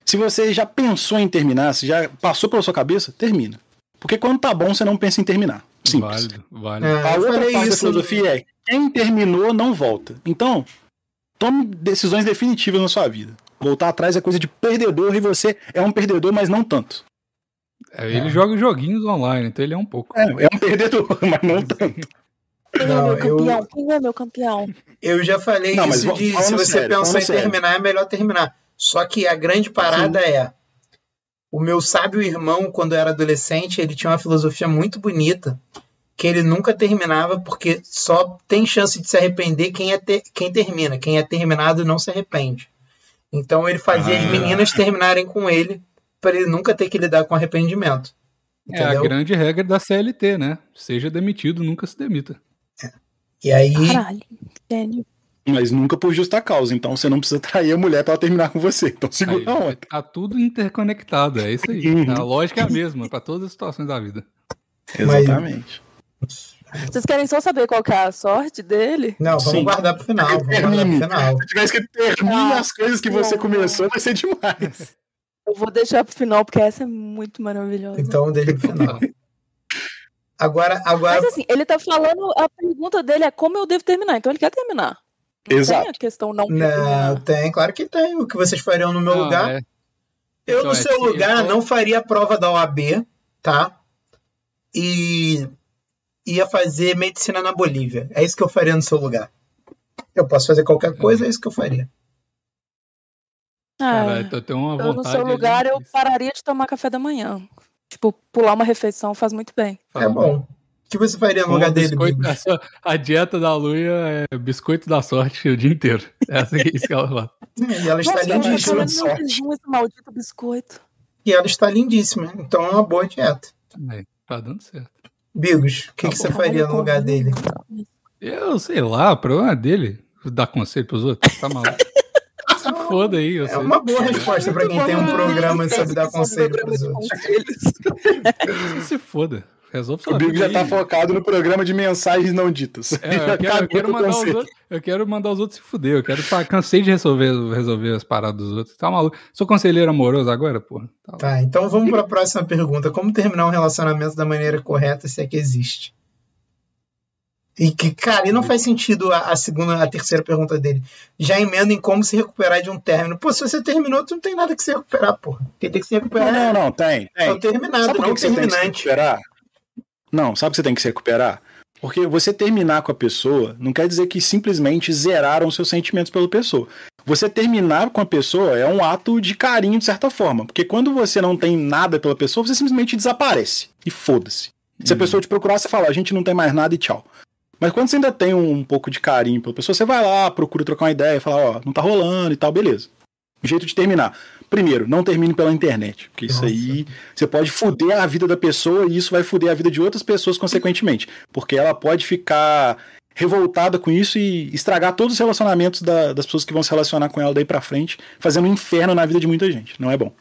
Se você já pensou em terminar, se já passou pela sua cabeça, termina. Porque quando tá bom, você não pensa em terminar. Simples. Válido, válido. É, a outra parte da filosofia é quem terminou não volta. Então, tome decisões definitivas na sua vida. Voltar atrás é coisa de perdedor e você é um perdedor, mas não tanto. É, ele é. joga joguinhos online, então ele é um pouco. É, é um perdedor, mas não tanto. Quem não, é meu campeão? Eu... Quem é meu campeão? Eu já falei não, isso de se você sério, pensar em sério. terminar, é melhor terminar. Só que a grande parada Sim. é o meu sábio irmão, quando era adolescente, ele tinha uma filosofia muito bonita, que ele nunca terminava, porque só tem chance de se arrepender quem, é ter, quem termina. Quem é terminado não se arrepende. Então ele fazia ah. as meninas terminarem com ele, para ele nunca ter que lidar com arrependimento. Entendeu? É a grande regra da CLT, né? Seja demitido, nunca se demita. É. E aí. Caralho, sério. Mas nunca por justa causa, então você não precisa trair a mulher para terminar com você. Então segura aí, a Tá tudo interconectado, é isso aí. Uhum. A lógica é a mesma para todas as situações da vida. Exatamente. Vocês querem só saber qual é a sorte dele? Não, vamos Sim. guardar pro final. Termine. guardar pro final. Se tivesse que termine ah, as coisas que você começou, vai ser demais. Eu vou deixar pro final, porque essa é muito maravilhosa. Então deixa pro final. Agora, agora. Mas assim, ele tá falando, a pergunta dele é como eu devo terminar, então ele quer terminar. Não Exato. tem a questão não. Não, tem, claro que tem. O que vocês fariam no meu não, lugar? É. Eu, então, no é seu lugar, não faria a prova da OAB, tá? E ia fazer medicina na Bolívia. É isso que eu faria no seu lugar. Eu posso fazer qualquer coisa, é isso que eu faria. Cara, eu tenho uma vontade. no seu lugar, eu pararia de tomar café da manhã. Tipo, pular uma refeição faz muito bem. É bom que você faria no lugar dele? A, a, dieta da Luia é biscoito da sorte o dia inteiro. Essa é isso que ela fala. E ela está Nossa, lindíssima. Esse maldito biscoito. E ela está lindíssima. Então é uma boa dieta. É, tá dando certo. Bigos, o que, tá que você faria no lugar dele? Eu sei lá, o problema é dele. Dar conselho pros outros. Tá maluco. Se foda aí. é sei. uma boa resposta pra quem tem um programa sobre dar conselho pros outros. Se foda. Resolve O Big já tá focado no programa de mensagens não ditas. É, eu, quero, eu, quero mandar os outros, eu quero mandar os outros se fuder. Eu quero. Tá, cansei de resolver, resolver as paradas dos outros. Tá maluco? Sou conselheiro amoroso agora, pô. Tá, tá então vamos para a próxima pergunta. Como terminar um relacionamento da maneira correta, se é que existe? E que, cara, e não faz sentido a, a, segunda, a terceira pergunta dele. Já emenda em como se recuperar de um término. Pô, se você terminou, tu não tem nada que se recuperar, porra. Quem tem que se recuperar. Não, não, não tem. tem. É o terminado, Sabe não que terminante. Você tem que se recuperar? Não, sabe o que você tem que se recuperar? Porque você terminar com a pessoa não quer dizer que simplesmente zeraram seus sentimentos pela pessoa. Você terminar com a pessoa é um ato de carinho, de certa forma. Porque quando você não tem nada pela pessoa, você simplesmente desaparece. E foda-se. Se a uhum. pessoa te procurar, você fala, a gente não tem mais nada e tchau. Mas quando você ainda tem um pouco de carinho pela pessoa, você vai lá, procura trocar uma ideia, fala, ó, não tá rolando e tal, beleza. Um jeito de terminar. Primeiro, não termine pela internet, porque Nossa. isso aí você pode foder a vida da pessoa e isso vai foder a vida de outras pessoas consequentemente, porque ela pode ficar revoltada com isso e estragar todos os relacionamentos da, das pessoas que vão se relacionar com ela daí para frente, fazendo um inferno na vida de muita gente. Não é bom.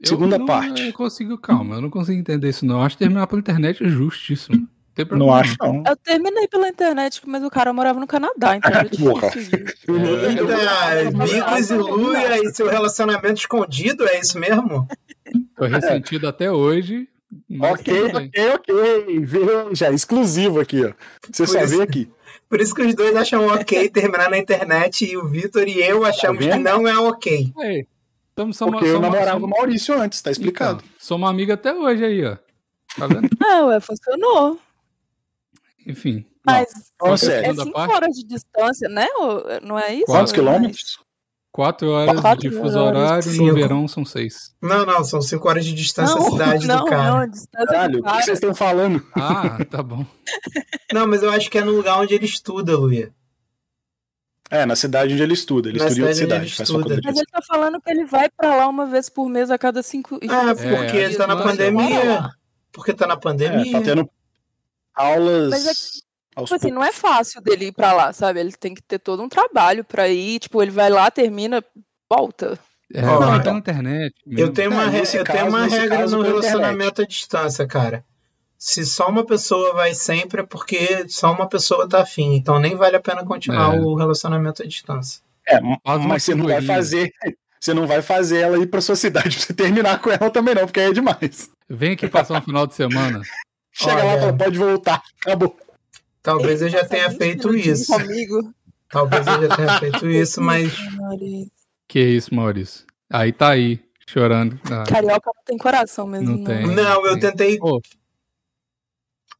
Eu Segunda não, parte. Eu consigo, calma, eu não consigo entender isso não. Eu acho que terminar pela internet é justíssimo. Não acho, não. Eu terminei pela internet, mas o cara morava no Canadá, então é Porra. É, Bigos e Luia e seu relacionamento escondido, é isso mesmo? Tô ressentido até hoje. Ok, ok, ok. Veja, exclusivo aqui, ó. Você só vê aqui. Por isso que os dois acham ok terminar na internet e o Vitor e eu achamos tá que não é ok. É. Então, somos, Porque eu namorava o Maurício antes, tá explicado. Então, sou uma amiga até hoje aí, ó. Tá vendo? Ah, ué, funcionou. Enfim. Mas é 5 horas de distância, né? Não é isso? Quantos quilômetros? Quatro horas Quatro de fuso horário, no verão são seis. Não, não, são cinco horas de distância não, cidade não, do cara. Não, distância Caralho, o que vocês estão falando? Ah, tá bom. não, mas eu acho que é no lugar onde ele estuda, Luia. É, na cidade onde ele estuda. Ele na estuda em outra cidade. Ele faz Mas ele tá falando que ele vai pra lá uma vez por mês a cada cinco. Ah, porque é, tá na pandemia. Porque tá na pandemia. É, tá tendo aulas. Mas é, tipo assim, não é fácil dele ir pra lá, sabe? Ele tem que ter todo um trabalho pra ir. Tipo, ele vai lá, termina, volta. É, oh, não, tá na internet. Eu tenho uma, é, eu caso, tenho uma regra caso, no relacionamento à distância, cara se só uma pessoa vai sempre é porque só uma pessoa tá afim. Então nem vale a pena continuar é. o relacionamento à distância. É, mas você não vai fazer. Você não vai fazer ela ir pra sua cidade pra você terminar com ela também, não, porque aí é demais. Vem aqui passar um final de semana. Chega Olha, lá e fala, pode voltar. Acabou. Talvez eu já tenha feito isso. Comigo. Talvez eu já tenha feito isso, mas. Que isso, Maurício. Aí tá aí, chorando. Ah. Carioca não tem coração mesmo. Não, não. tem. Não, eu tentei. Oh,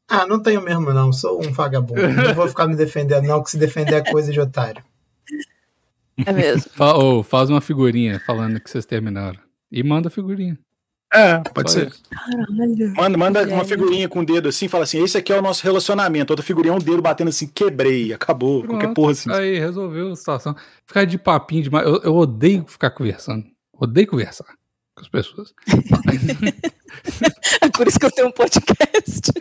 ah, não tenho mesmo, não. Sou um vagabundo. Não vou ficar me defendendo, não, que se defender é coisa de otário. É mesmo. Fa oh, faz uma figurinha falando que vocês terminaram. E manda a figurinha. É, pode Só ser. Caralho. Manda, manda uma figurinha com o dedo assim, fala assim: esse aqui é o nosso relacionamento. Outra figurinha é um dedo batendo assim, quebrei, acabou. Pronto, qualquer porra assim. Aí, resolveu a situação. Ficar de papinho demais. Eu, eu odeio ficar conversando. Odeio conversar com as pessoas. é por isso que eu tenho um podcast.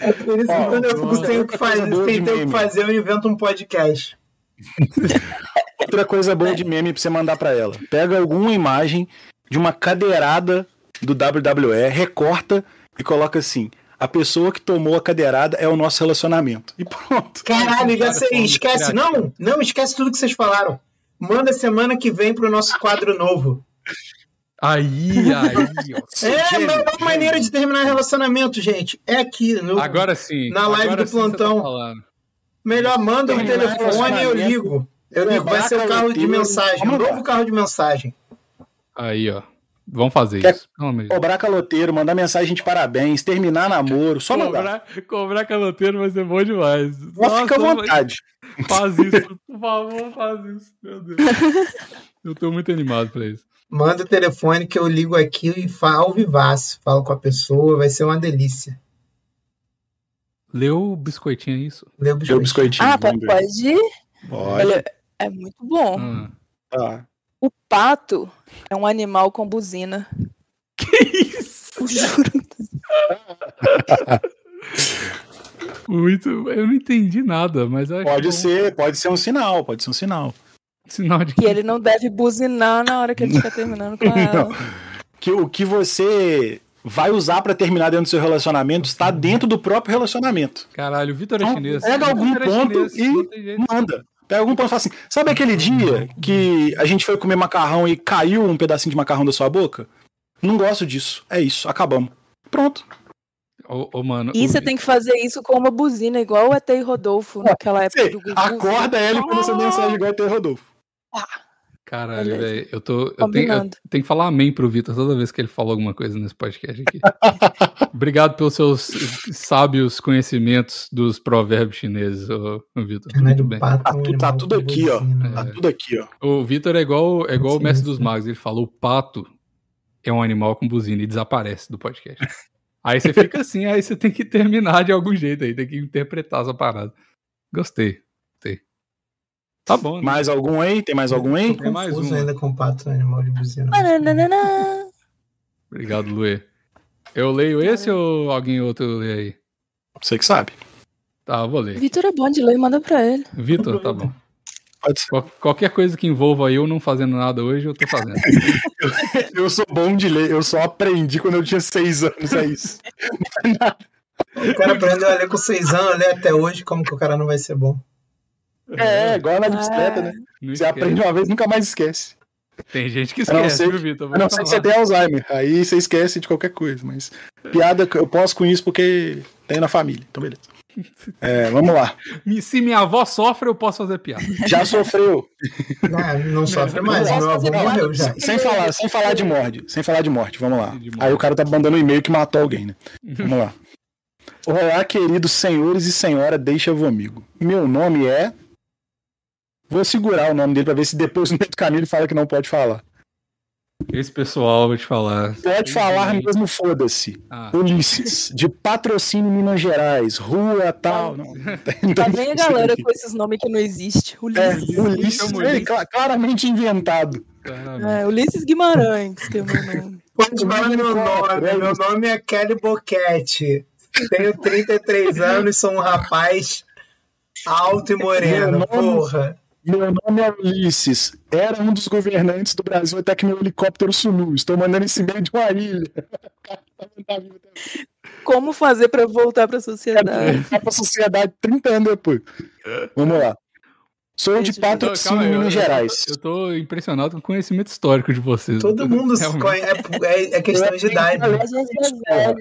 É por isso que quando eu tenho que fazer, sem ter o que fazer, eu invento um podcast. Outra coisa boa de meme pra você mandar pra ela. Pega alguma imagem de uma cadeirada do WWE, recorta e coloca assim. A pessoa que tomou a cadeirada é o nosso relacionamento. E pronto. Caralho, já sei. Esquece. Não, não, esquece tudo que vocês falaram. Manda semana que vem pro nosso quadro novo. Aí, aí, ó. É a melhor maneira de terminar relacionamento, gente. É aqui no, agora sim. na live agora do plantão. Tá melhor manda o um telefone e eu ligo. Eu ligo. Vai ser o carro de mensagem, um novo carro de mensagem. Aí, ó. Vamos fazer Quer isso. Cobrar caloteiro, mandar mensagem de parabéns, terminar namoro, só cobrar, mandar. Cobrar caloteiro vai ser bom demais. Nossa, fica à vontade. Faz isso, por favor, faz isso. Meu Deus. Eu tô muito animado pra isso. Manda o telefone que eu ligo aqui e falo ao vivaço. Falo com a pessoa, vai ser uma delícia. Leu o biscoitinho, é isso? Leu o biscoitinho. biscoitinho ah, pode? Pode. é muito bom. Hum. Ah. O pato é um animal com buzina. Que isso? Eu juro. Muito, eu não entendi nada, mas pode ser, pode ser um sinal, pode ser um sinal. Sinal de que ele não deve buzinar na hora que ele estiver terminando com ela. Que o que você vai usar para terminar dentro do seu relacionamento está dentro do próprio relacionamento. Caralho, o Vitor é então, chinês. Pega algum é ponto é e manda. Pega algum ponto e fala assim: sabe aquele dia que a gente foi comer macarrão e caiu um pedacinho de macarrão da sua boca? Não gosto disso. É isso, acabamos. Pronto. Ô, ô, mano, e o... você tem que fazer isso com uma buzina, igual o ET Rodolfo naquela época do Google. Acorda ela e manda essa mensagem igual o ET Rodolfo. Caralho, velho, eu tô. Eu tenho, eu tenho, que falar amém pro Vitor toda vez que ele falou alguma coisa nesse podcast aqui. Obrigado pelos seus sábios conhecimentos dos provérbios chineses, ô, Vitor. Muito bem. Tá, tá tudo aqui, ó. É. Tá tudo aqui, ó. O Vitor é igual, é igual o mestre dos magos. Ele falou: o pato é um animal com buzina e desaparece do podcast. Aí você fica assim, aí você tem que terminar de algum jeito aí, tem que interpretar essa parada. Gostei. Tá bom. Né? Mais algum aí? Tem mais algum aí? Tem mais um. ainda com pato animal de buzina. Obrigado, Luê. Eu leio esse ou alguém outro lê aí? Você que sabe. Tá, eu vou ler. Vitor é bom de ler, manda pra ele. Vitor, tá bom. Qual, qualquer coisa que envolva eu não fazendo nada hoje, eu tô fazendo. eu, eu, sou bom de ler, eu só aprendi quando eu tinha seis anos, é isso. o cara aprendeu a ler com seis anos, ler até hoje, como que o cara não vai ser bom? É, igual na bicicleta, né? Não você esquece. aprende uma vez nunca mais esquece. Tem gente que esquece, viu, Vitor? Não ser que você tem Alzheimer. Aí você esquece de qualquer coisa. Mas piada, eu posso com isso porque tem na família. Então, beleza. É, vamos lá. Se minha avó sofre, eu posso fazer piada. Já sofreu. Não, não sofre mais. Meu avô morreu já. Sem falar, sem falar de morte. Sem falar de morte, vamos lá. Aí o cara tá mandando um e-mail que matou alguém, né? Vamos lá. Olá, queridos senhores e senhora, deixa-vos amigo. Meu nome é Vou segurar o nome dele pra ver se depois no meio do caminho ele fala que não pode falar. Esse pessoal, vou te falar. Pode falar mesmo, foda-se. Ah. Ulisses, de patrocínio Minas Gerais, rua tal. Não, não tá bem a galera com esses nomes que não existe. Ulisses. É, Ulisses, Ulisses. É, claramente inventado. É, Ulisses Guimarães, que é o meu nome. Pode falar meu nome. Meu nome é Kelly Boquete. Tenho 33 anos, sou um rapaz alto e moreno, porra. Meu nome é Ulisses. Era um dos governantes do Brasil até que meu helicóptero sumiu. Estou mandando esse meio de uma ilha. Como fazer para voltar para a sociedade? Voltar para a sociedade 30 anos depois. Vamos lá. Sou de patrocínio em Minas Gerais. Eu tô, impressionado com o conhecimento histórico de vocês. Todo mundo conhece, é, é, questão de idade.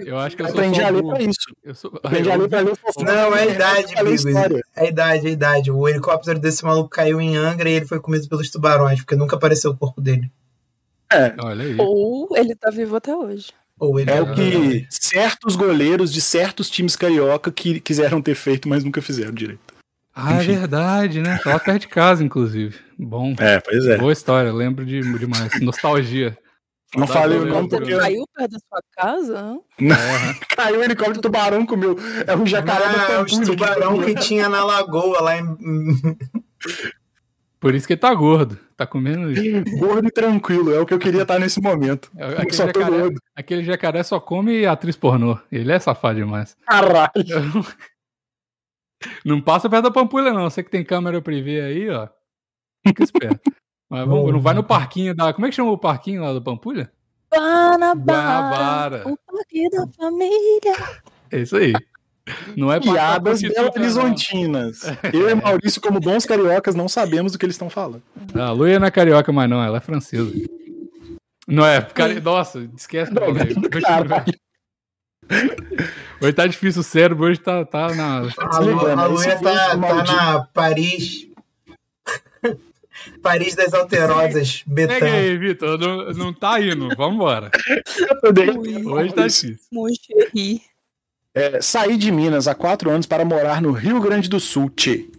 Eu acho que eu aprendi a ler pra isso. Eu sou... Aprendi a ler pra ler Não, é a idade. É a idade, é a idade. O helicóptero desse maluco caiu em Angra e ele foi comido pelos tubarões, porque nunca apareceu o corpo dele. É. Olha aí. Ou ele tá vivo até hoje. é tá o que certos goleiros de certos times carioca que quiseram ter feito, mas nunca fizeram direito. Ah, é Enfim. é verdade, né? Tá lá perto de casa, inclusive. Bom. É, pois é. Boa história, lembro de, demais. Nostalgia. Não falei o nome porque. Caiu perto da sua casa? Não. É. Caiu o helicóptero de tubarão comeu. É um jacaré ah, Pampulha. tubarão que, que tinha na lagoa lá em. Por isso que ele tá gordo. Tá comendo. gordo e tranquilo, é o que eu queria estar nesse momento. É, aquele, jacaré, aquele jacaré só come atriz pornô. Ele é safado demais. Caralho. Não passa perto da Pampulha, não. Você que tem câmera privê aí, ó. Fica esperto. Mas vamos, não vai no parquinho da. Como é que chama o parquinho lá do Pampulha? Guanabara. O parque da família. É isso aí. Não é piadas Belo Horizontinas. Eu e Maurício, como bons cariocas, não sabemos do que eles estão falando. Ah, a Luia não é carioca, mas não, ela é francesa. Não é? Cari... Nossa, esquece. Não, não, Hoje tá difícil o cérebro, hoje tá, tá na. A, Lu, a Luia tá, tá na Paris. Paris das Alterosas, Betão. Pega aí, Vitor. Não, não tá indo. Vambora. hoje tá difícil. É, saí de Minas há quatro anos para morar no Rio Grande do Sul, tchê.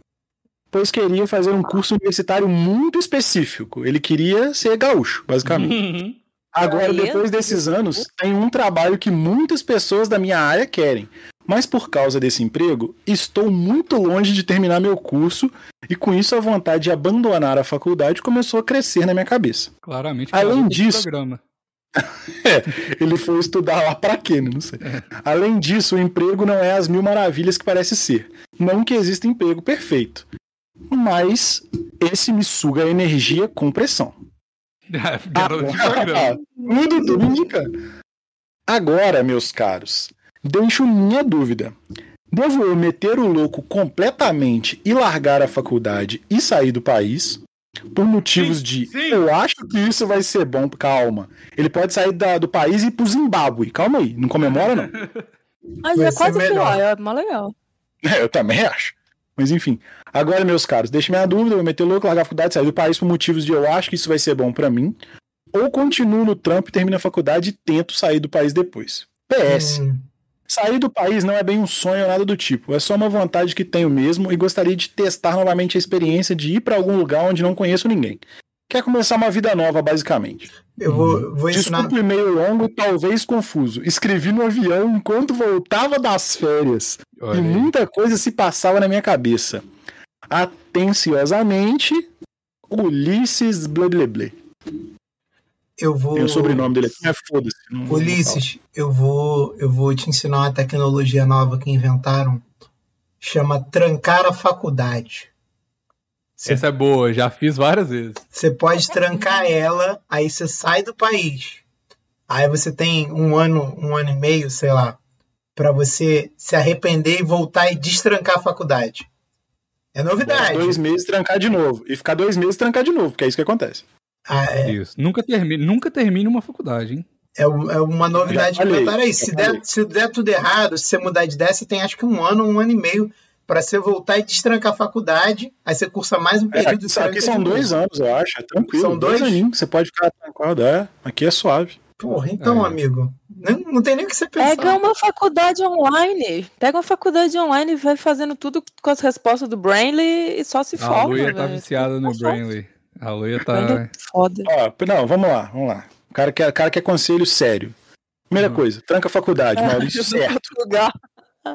Pois queria fazer um curso universitário muito específico. Ele queria ser gaúcho, basicamente. Agora, depois desses anos, tem um trabalho que muitas pessoas da minha área querem. Mas por causa desse emprego, estou muito longe de terminar meu curso e com isso a vontade de abandonar a faculdade começou a crescer na minha cabeça. Claramente, além disso, é, ele foi estudar lá para quê, né? Não sei. É. Além disso, o emprego não é as mil maravilhas que parece ser. Não que exista emprego perfeito, mas esse me suga energia com pressão. Garoto de programa. Tudo. Agora, meus caros, deixo minha dúvida. Devo eu meter o louco completamente e largar a faculdade e sair do país? Por motivos sim, de sim. eu acho que isso vai ser bom, calma. Ele pode sair da, do país e ir pro Zimbábue. Calma aí, não comemora, não. Mas é quase lá, é mó legal. É, eu também acho. Mas enfim. Agora, meus caros, deixe minha dúvida, eu vou meter louco, largar a faculdade, sair do país por motivos de eu acho que isso vai ser bom para mim. Ou continuo no trampo, termino a faculdade e tento sair do país depois. PS. Hum. Sair do país não é bem um sonho ou nada do tipo. É só uma vontade que tenho mesmo e gostaria de testar novamente a experiência de ir para algum lugar onde não conheço ninguém. Quer começar uma vida nova, basicamente. Eu vou, vou ensinar... Desculpa o e-mail longo e talvez confuso. Escrevi no avião enquanto voltava das férias. Olha e muita coisa se passava na minha cabeça. Atenciosamente, Ulisses Blebleble. Eu vou. Tem o sobrenome dele aqui, é foda-se. Ulisses, eu vou, eu vou te ensinar uma tecnologia nova que inventaram. Chama trancar a faculdade. Cê, Essa é boa, já fiz várias vezes. Você pode trancar ela, aí você sai do país. Aí você tem um ano, um ano e meio, sei lá, para você se arrepender e voltar e destrancar a faculdade. É novidade. Dois meses trancar de novo. E ficar dois meses trancar de novo, porque é isso que acontece. Ah, é. Isso. Nunca termine, nunca termine uma faculdade, hein? É, é uma novidade que botaram aí. Se der, se der tudo errado, se você mudar de ideia, você tem acho que um ano, um ano e meio para você voltar e destrancar a faculdade, aí você cursa mais um é, período. É, aqui, aqui são dois anos, eu acho, é tranquilo. São dois, dois aninhos, você pode ficar tranquilo, é, aqui é suave. Porra, então, é. amigo, não, não tem nem o que você pensar. Pega uma faculdade online. Pega uma faculdade online e vai fazendo tudo com as respostas do Brainly e só se forma. A Luia tá viciada no Brainly. A Luia tá. É foda. Ó, não, vamos lá, vamos lá. O cara quer, cara quer conselho sério. Primeira uhum. coisa, tranca a faculdade, Maurício certo.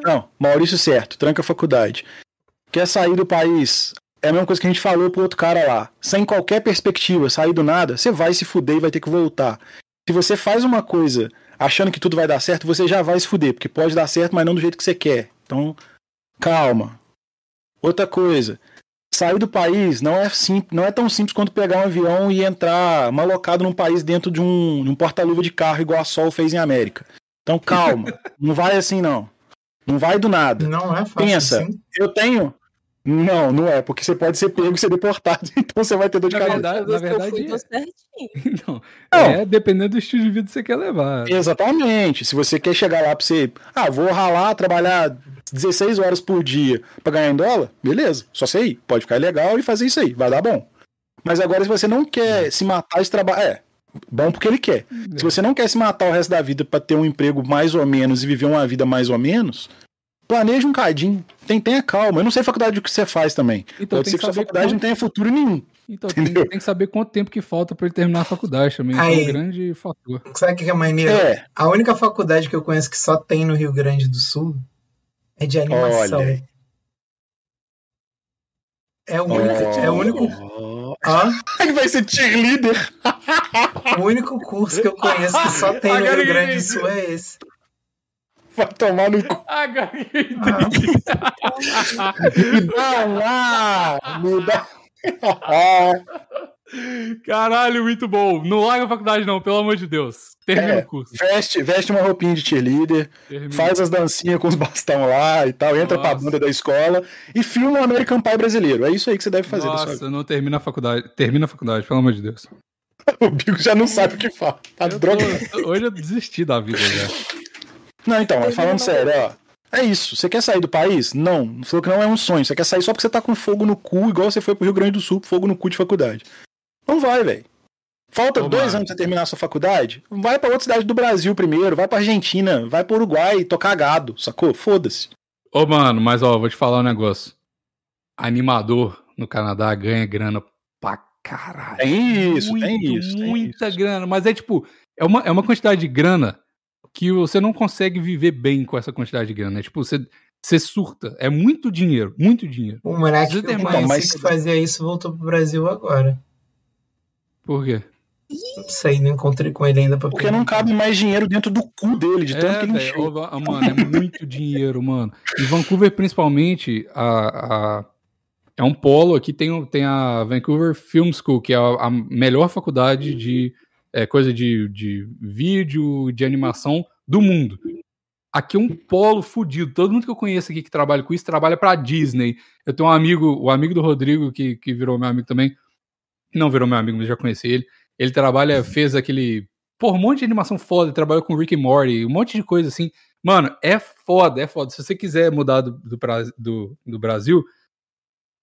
Não, Maurício certo, tranca a faculdade. Quer sair do país? É a mesma coisa que a gente falou pro outro cara lá. Sem qualquer perspectiva, sair do nada, você vai se fuder e vai ter que voltar. Se você faz uma coisa achando que tudo vai dar certo, você já vai se fuder, porque pode dar certo, mas não do jeito que você quer. Então, calma. Outra coisa, sair do país não é, sim, não é tão simples quanto pegar um avião e entrar malocado num país dentro de um, um porta-luva de carro igual a Sol fez em América. Então, calma. não vai assim, não. Não vai do nada. Não é fácil. Pensa, assim. eu tenho, não, não é, porque você pode ser pego e ser deportado, então você vai ter dor de cabeça. Na verdade, não, não, é dependendo do estilo de vida que você quer levar. Exatamente. Se você quer chegar lá pra você, ah, vou ralar, trabalhar 16 horas por dia para ganhar em dólar, beleza, só sei ir. Pode ficar legal e fazer isso aí, vai dar bom. Mas agora, se você não quer se matar esse trabalho. É, bom porque ele quer. Se você não quer se matar o resto da vida para ter um emprego mais ou menos e viver uma vida mais ou menos, planeja um cadinho, tem, tenha calma. Eu não sei a faculdade que você faz também. Então, Pode ser que, que sua faculdade quanto... não tenha futuro nenhum. Então tem, tem, que saber quanto tempo que falta para ele terminar a faculdade também. Aí, é um grande fator. Sabe o que é maneiro? É. A única faculdade que eu conheço que só tem no Rio Grande do Sul é de animação. Olha. É o único. Oh. É o único. Oh. Vai ser cheerleader. o único curso que eu conheço que só tem no Rio Grande do Sul é esse. Vai tomar no cu. Ah, me dá lá! Me dá. Caralho, muito bom. Não larga a faculdade, não, pelo amor de Deus. Termina é, o curso. Veste, veste uma roupinha de cheerleader, Termina. faz as dancinhas com os bastão lá e tal, entra Nossa. pra banda da escola e filma o American Pie brasileiro. É isso aí que você deve fazer. Nossa, não termina a faculdade. Termina a faculdade, pelo amor de Deus. o Bigo já não sabe o que fala. Tá droga. Tô, hoje eu desisti da vida já. Não, então, mas falando sério, ó. É isso. Você quer sair do país? Não. Não falou que não é um sonho. Você quer sair só porque você tá com fogo no cu, igual você foi pro Rio Grande do Sul, fogo no cu de faculdade. Não vai, velho. Falta dois anos pra terminar a sua faculdade? Vai pra outra cidade do Brasil primeiro, vai pra Argentina, vai pro Uruguai tocar gado, sacou? Foda-se. Ô, mano, mas ó, vou te falar um negócio. Animador no Canadá ganha grana pra caralho. Tem isso, Muito, tem isso. Muita isso. grana, mas é tipo, é uma, é uma quantidade de grana que você não consegue viver bem com essa quantidade de grana. É tipo, você, você surta. É muito dinheiro, muito dinheiro. O moleque que mais... mas... que fazia isso voltou pro Brasil agora. Por quê? Não sei, não encontrei com ele ainda. Pra Porque não cabe mais dinheiro dentro do cu dele, de tanto é, que ele encheu. Mano, é muito dinheiro, mano. Em Vancouver, principalmente, a, a, é um polo aqui, tem, tem a Vancouver Film School, que é a, a melhor faculdade de é, coisa de, de vídeo, de animação do mundo. Aqui é um polo fudido. Todo mundo que eu conheço aqui que trabalha com isso trabalha para Disney. Eu tenho um amigo, o amigo do Rodrigo, que, que virou meu amigo também. Não virou meu amigo, mas já conheci ele. Ele trabalha, fez aquele. Pô, um monte de animação foda. Trabalhou com Rick e Morty, um monte de coisa assim. Mano, é foda, é foda. Se você quiser mudar do, do, do, do Brasil,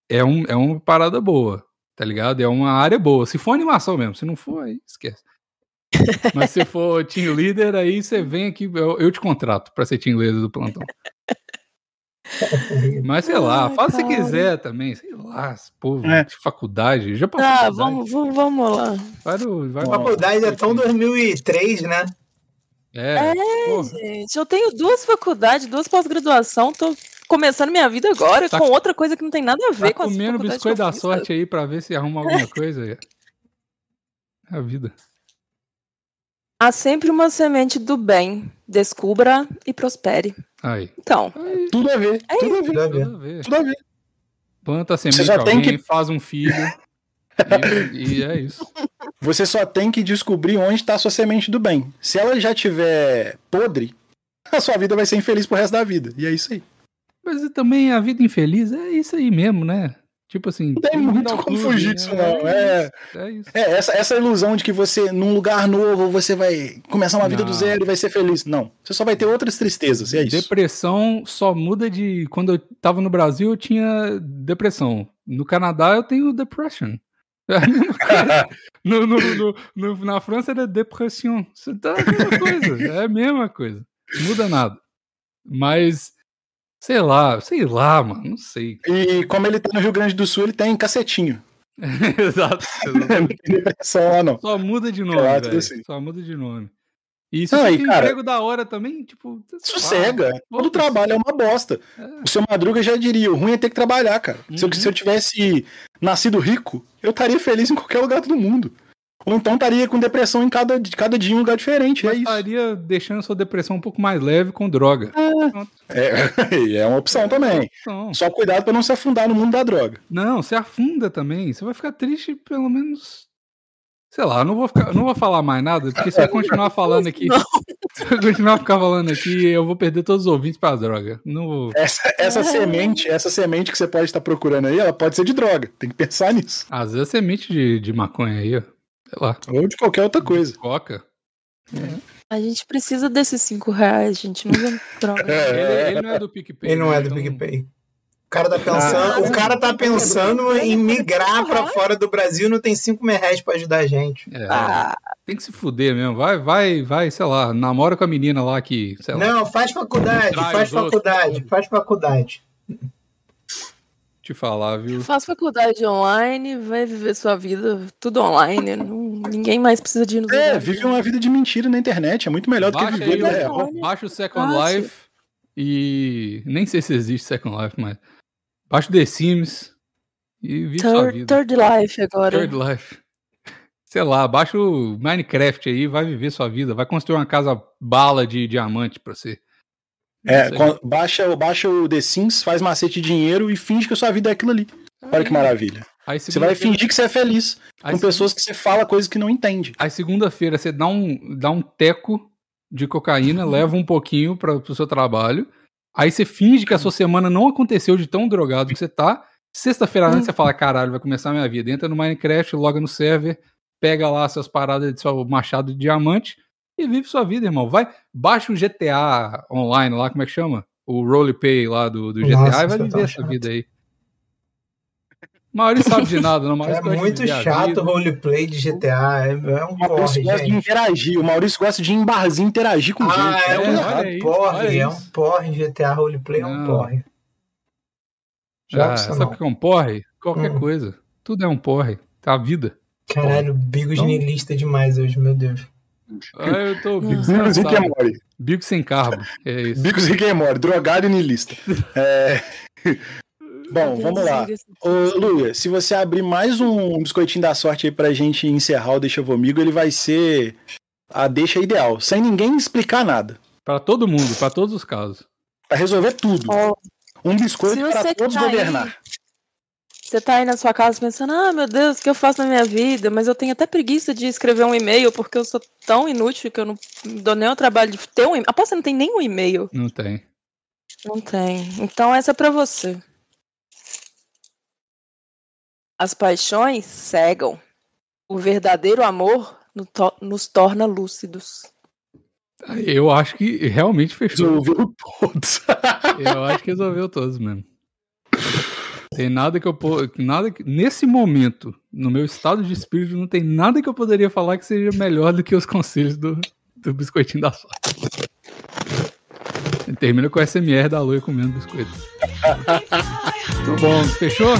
é, um, é uma parada boa, tá ligado? É uma área boa. Se for animação mesmo, se não for, aí esquece. Mas se for team leader, aí você vem aqui, eu, eu te contrato para ser team leader do plantão. Mas sei lá, Ai, faz o que quiser também, sei lá, povo é. de faculdade, já passou. Ah, vamos, vamos lá. Vai no, vai faculdade é tão 2003, né? É, é gente, eu tenho duas faculdades, duas pós-graduação, tô começando minha vida agora tá, com outra coisa que não tem nada a ver tá com a comendo biscoito da sorte aí para ver se arruma alguma coisa. É a vida. Há sempre uma semente do bem. Descubra e prospere. Aí. Então. Aí. Tudo a ver. É tudo, a ver. tudo a ver. Tudo a ver. Planta a semente Você já alguém, tem que... faz um filho. e, e, é isso. Você só tem que descobrir onde está a sua semente do bem. Se ela já tiver podre, a sua vida vai ser infeliz pro resto da vida. E é isso aí. Mas também a vida infeliz é isso aí mesmo, né? Tipo assim. Não tem muito como fugir disso, né? não. É, é, isso. é essa, essa ilusão de que você, num lugar novo, você vai começar uma vida não. do zero e vai ser feliz. Não. Você só vai ter outras tristezas. É isso. Depressão só muda de. Quando eu tava no Brasil, eu tinha depressão. No Canadá, eu tenho depression. É no, no, no, na França é depressão. Tá a mesma coisa. É a mesma coisa. Não muda nada. Mas, sei lá, sei lá, mano, não sei. E como ele tá no Rio Grande do Sul, ele tem cacetinho. exato. Só, não. Só muda de nome, velho. Assim. Só muda de nome. E se você tem cara, emprego da hora também, tipo. Sossega. Todo trabalho é uma bosta. É. O seu Madruga já diria: o ruim é ter que trabalhar, cara. Uhum. Se, eu, se eu tivesse nascido rico, eu estaria feliz em qualquer lugar do mundo. Ou então estaria com depressão em cada, cada dia em um lugar diferente. Mas é estaria deixando a sua depressão um pouco mais leve com droga. É, é, é uma opção também. É uma opção. Só cuidado para não se afundar no mundo da droga. Não, você afunda também. Você vai ficar triste pelo menos. Sei lá, não vou, ficar, não vou falar mais nada, porque se eu continuar falando aqui. Se eu continuar ficar falando aqui, eu vou perder todos os ouvintes pra droga. Não vou... Essa, essa semente, essa semente que você pode estar procurando aí, ela pode ser de droga. Tem que pensar nisso. Às vezes é semente de, de maconha aí, ó. Sei lá. Ou de qualquer outra coisa. Coca. É. A gente precisa desses 5 reais, gente. Não vem droga. É, ele, ele, não é do PicPay. Ele não é do então... PicPay. O cara tá pensando, ah, o cara tá pensando em migrar para fora do Brasil, não tem 5 reais para ajudar a gente. É, ah. Tem que se fuder mesmo. Vai, vai, vai, sei lá, namora com a menina lá que, Não, lá, faz faculdade, faz faculdade, outros. faz faculdade te falar, viu? Faz faculdade online, vai viver sua vida tudo online. Não, ninguém mais precisa de ir no É, vive uma vida de mentira na internet. É muito melhor do que viver vida real. Baixa o Second Life e. Nem sei se existe Second Life, mas. Baixa o The Sims e vive third, sua vida. Third Life agora. Third Life. Sei lá, baixa o Minecraft aí, vai viver sua vida. Vai construir uma casa bala de diamante pra você. É, baixa, baixa o The Sims, faz macete de dinheiro e finge que a sua vida é aquilo ali. Olha que maravilha. Aí, você vai fingir que você é feliz com pessoas que você fala coisas que não entende. Aí segunda-feira você dá um, dá um teco de cocaína, leva um pouquinho para o seu trabalho. Aí você finge que a sua semana não aconteceu de tão drogado que você tá. Sexta-feira antes você fala, caralho, vai começar a minha vida. Entra no Minecraft, loga no server, pega lá suas paradas de seu machado de diamante e vive sua vida, irmão. Vai, baixa o GTA online lá, como é que chama? O roleplay lá do, do GTA Nossa, e vai viver essa chato. vida aí. Maurício sabe de nada, não. Maurício é muito chato o roleplay de GTA. É, é um o Maurício gosta de interagir. O Maurício gosta de ir em barzinho interagir com ah, gente. É, é, um porre, é um porre. GTA roleplay é um porre. Já ah, sabe o que é um porre? Qualquer hum. coisa. Tudo é um porre. Tá a vida. Caralho, Bigos então... niilista demais hoje, meu Deus. Ah, eu tô Bigos Rick and Morty. Bigos sem carbo. É isso. Rick and Morty, drogado e niilista. É... Bom, vamos lá. Ô, Luia, se você abrir mais um biscoitinho da sorte aí pra gente encerrar o Deixa Vomigo, ele vai ser a deixa ideal, sem ninguém explicar nada. Para todo mundo, para todos os casos. Para resolver tudo. Oh. Um biscoito para todos tá governar. Aí, você tá aí na sua casa pensando, ah, meu Deus, o que eu faço na minha vida? Mas eu tenho até preguiça de escrever um e-mail, porque eu sou tão inútil que eu não dou nem o trabalho de ter um e-mail. Aposto que não tem nenhum e-mail. Não tem. Não tem. Então essa é pra você. As paixões cegam. O verdadeiro amor nos torna lúcidos. Eu acho que realmente fechou. Resolveu todos. eu acho que resolveu todos mesmo. Tem nada que eu nada que, nesse momento, no meu estado de espírito, não tem nada que eu poderia falar que seja melhor do que os conselhos do, do biscoitinho da sorte. Termina com o SMR da Lua comendo biscoito. Muito bom, fechou?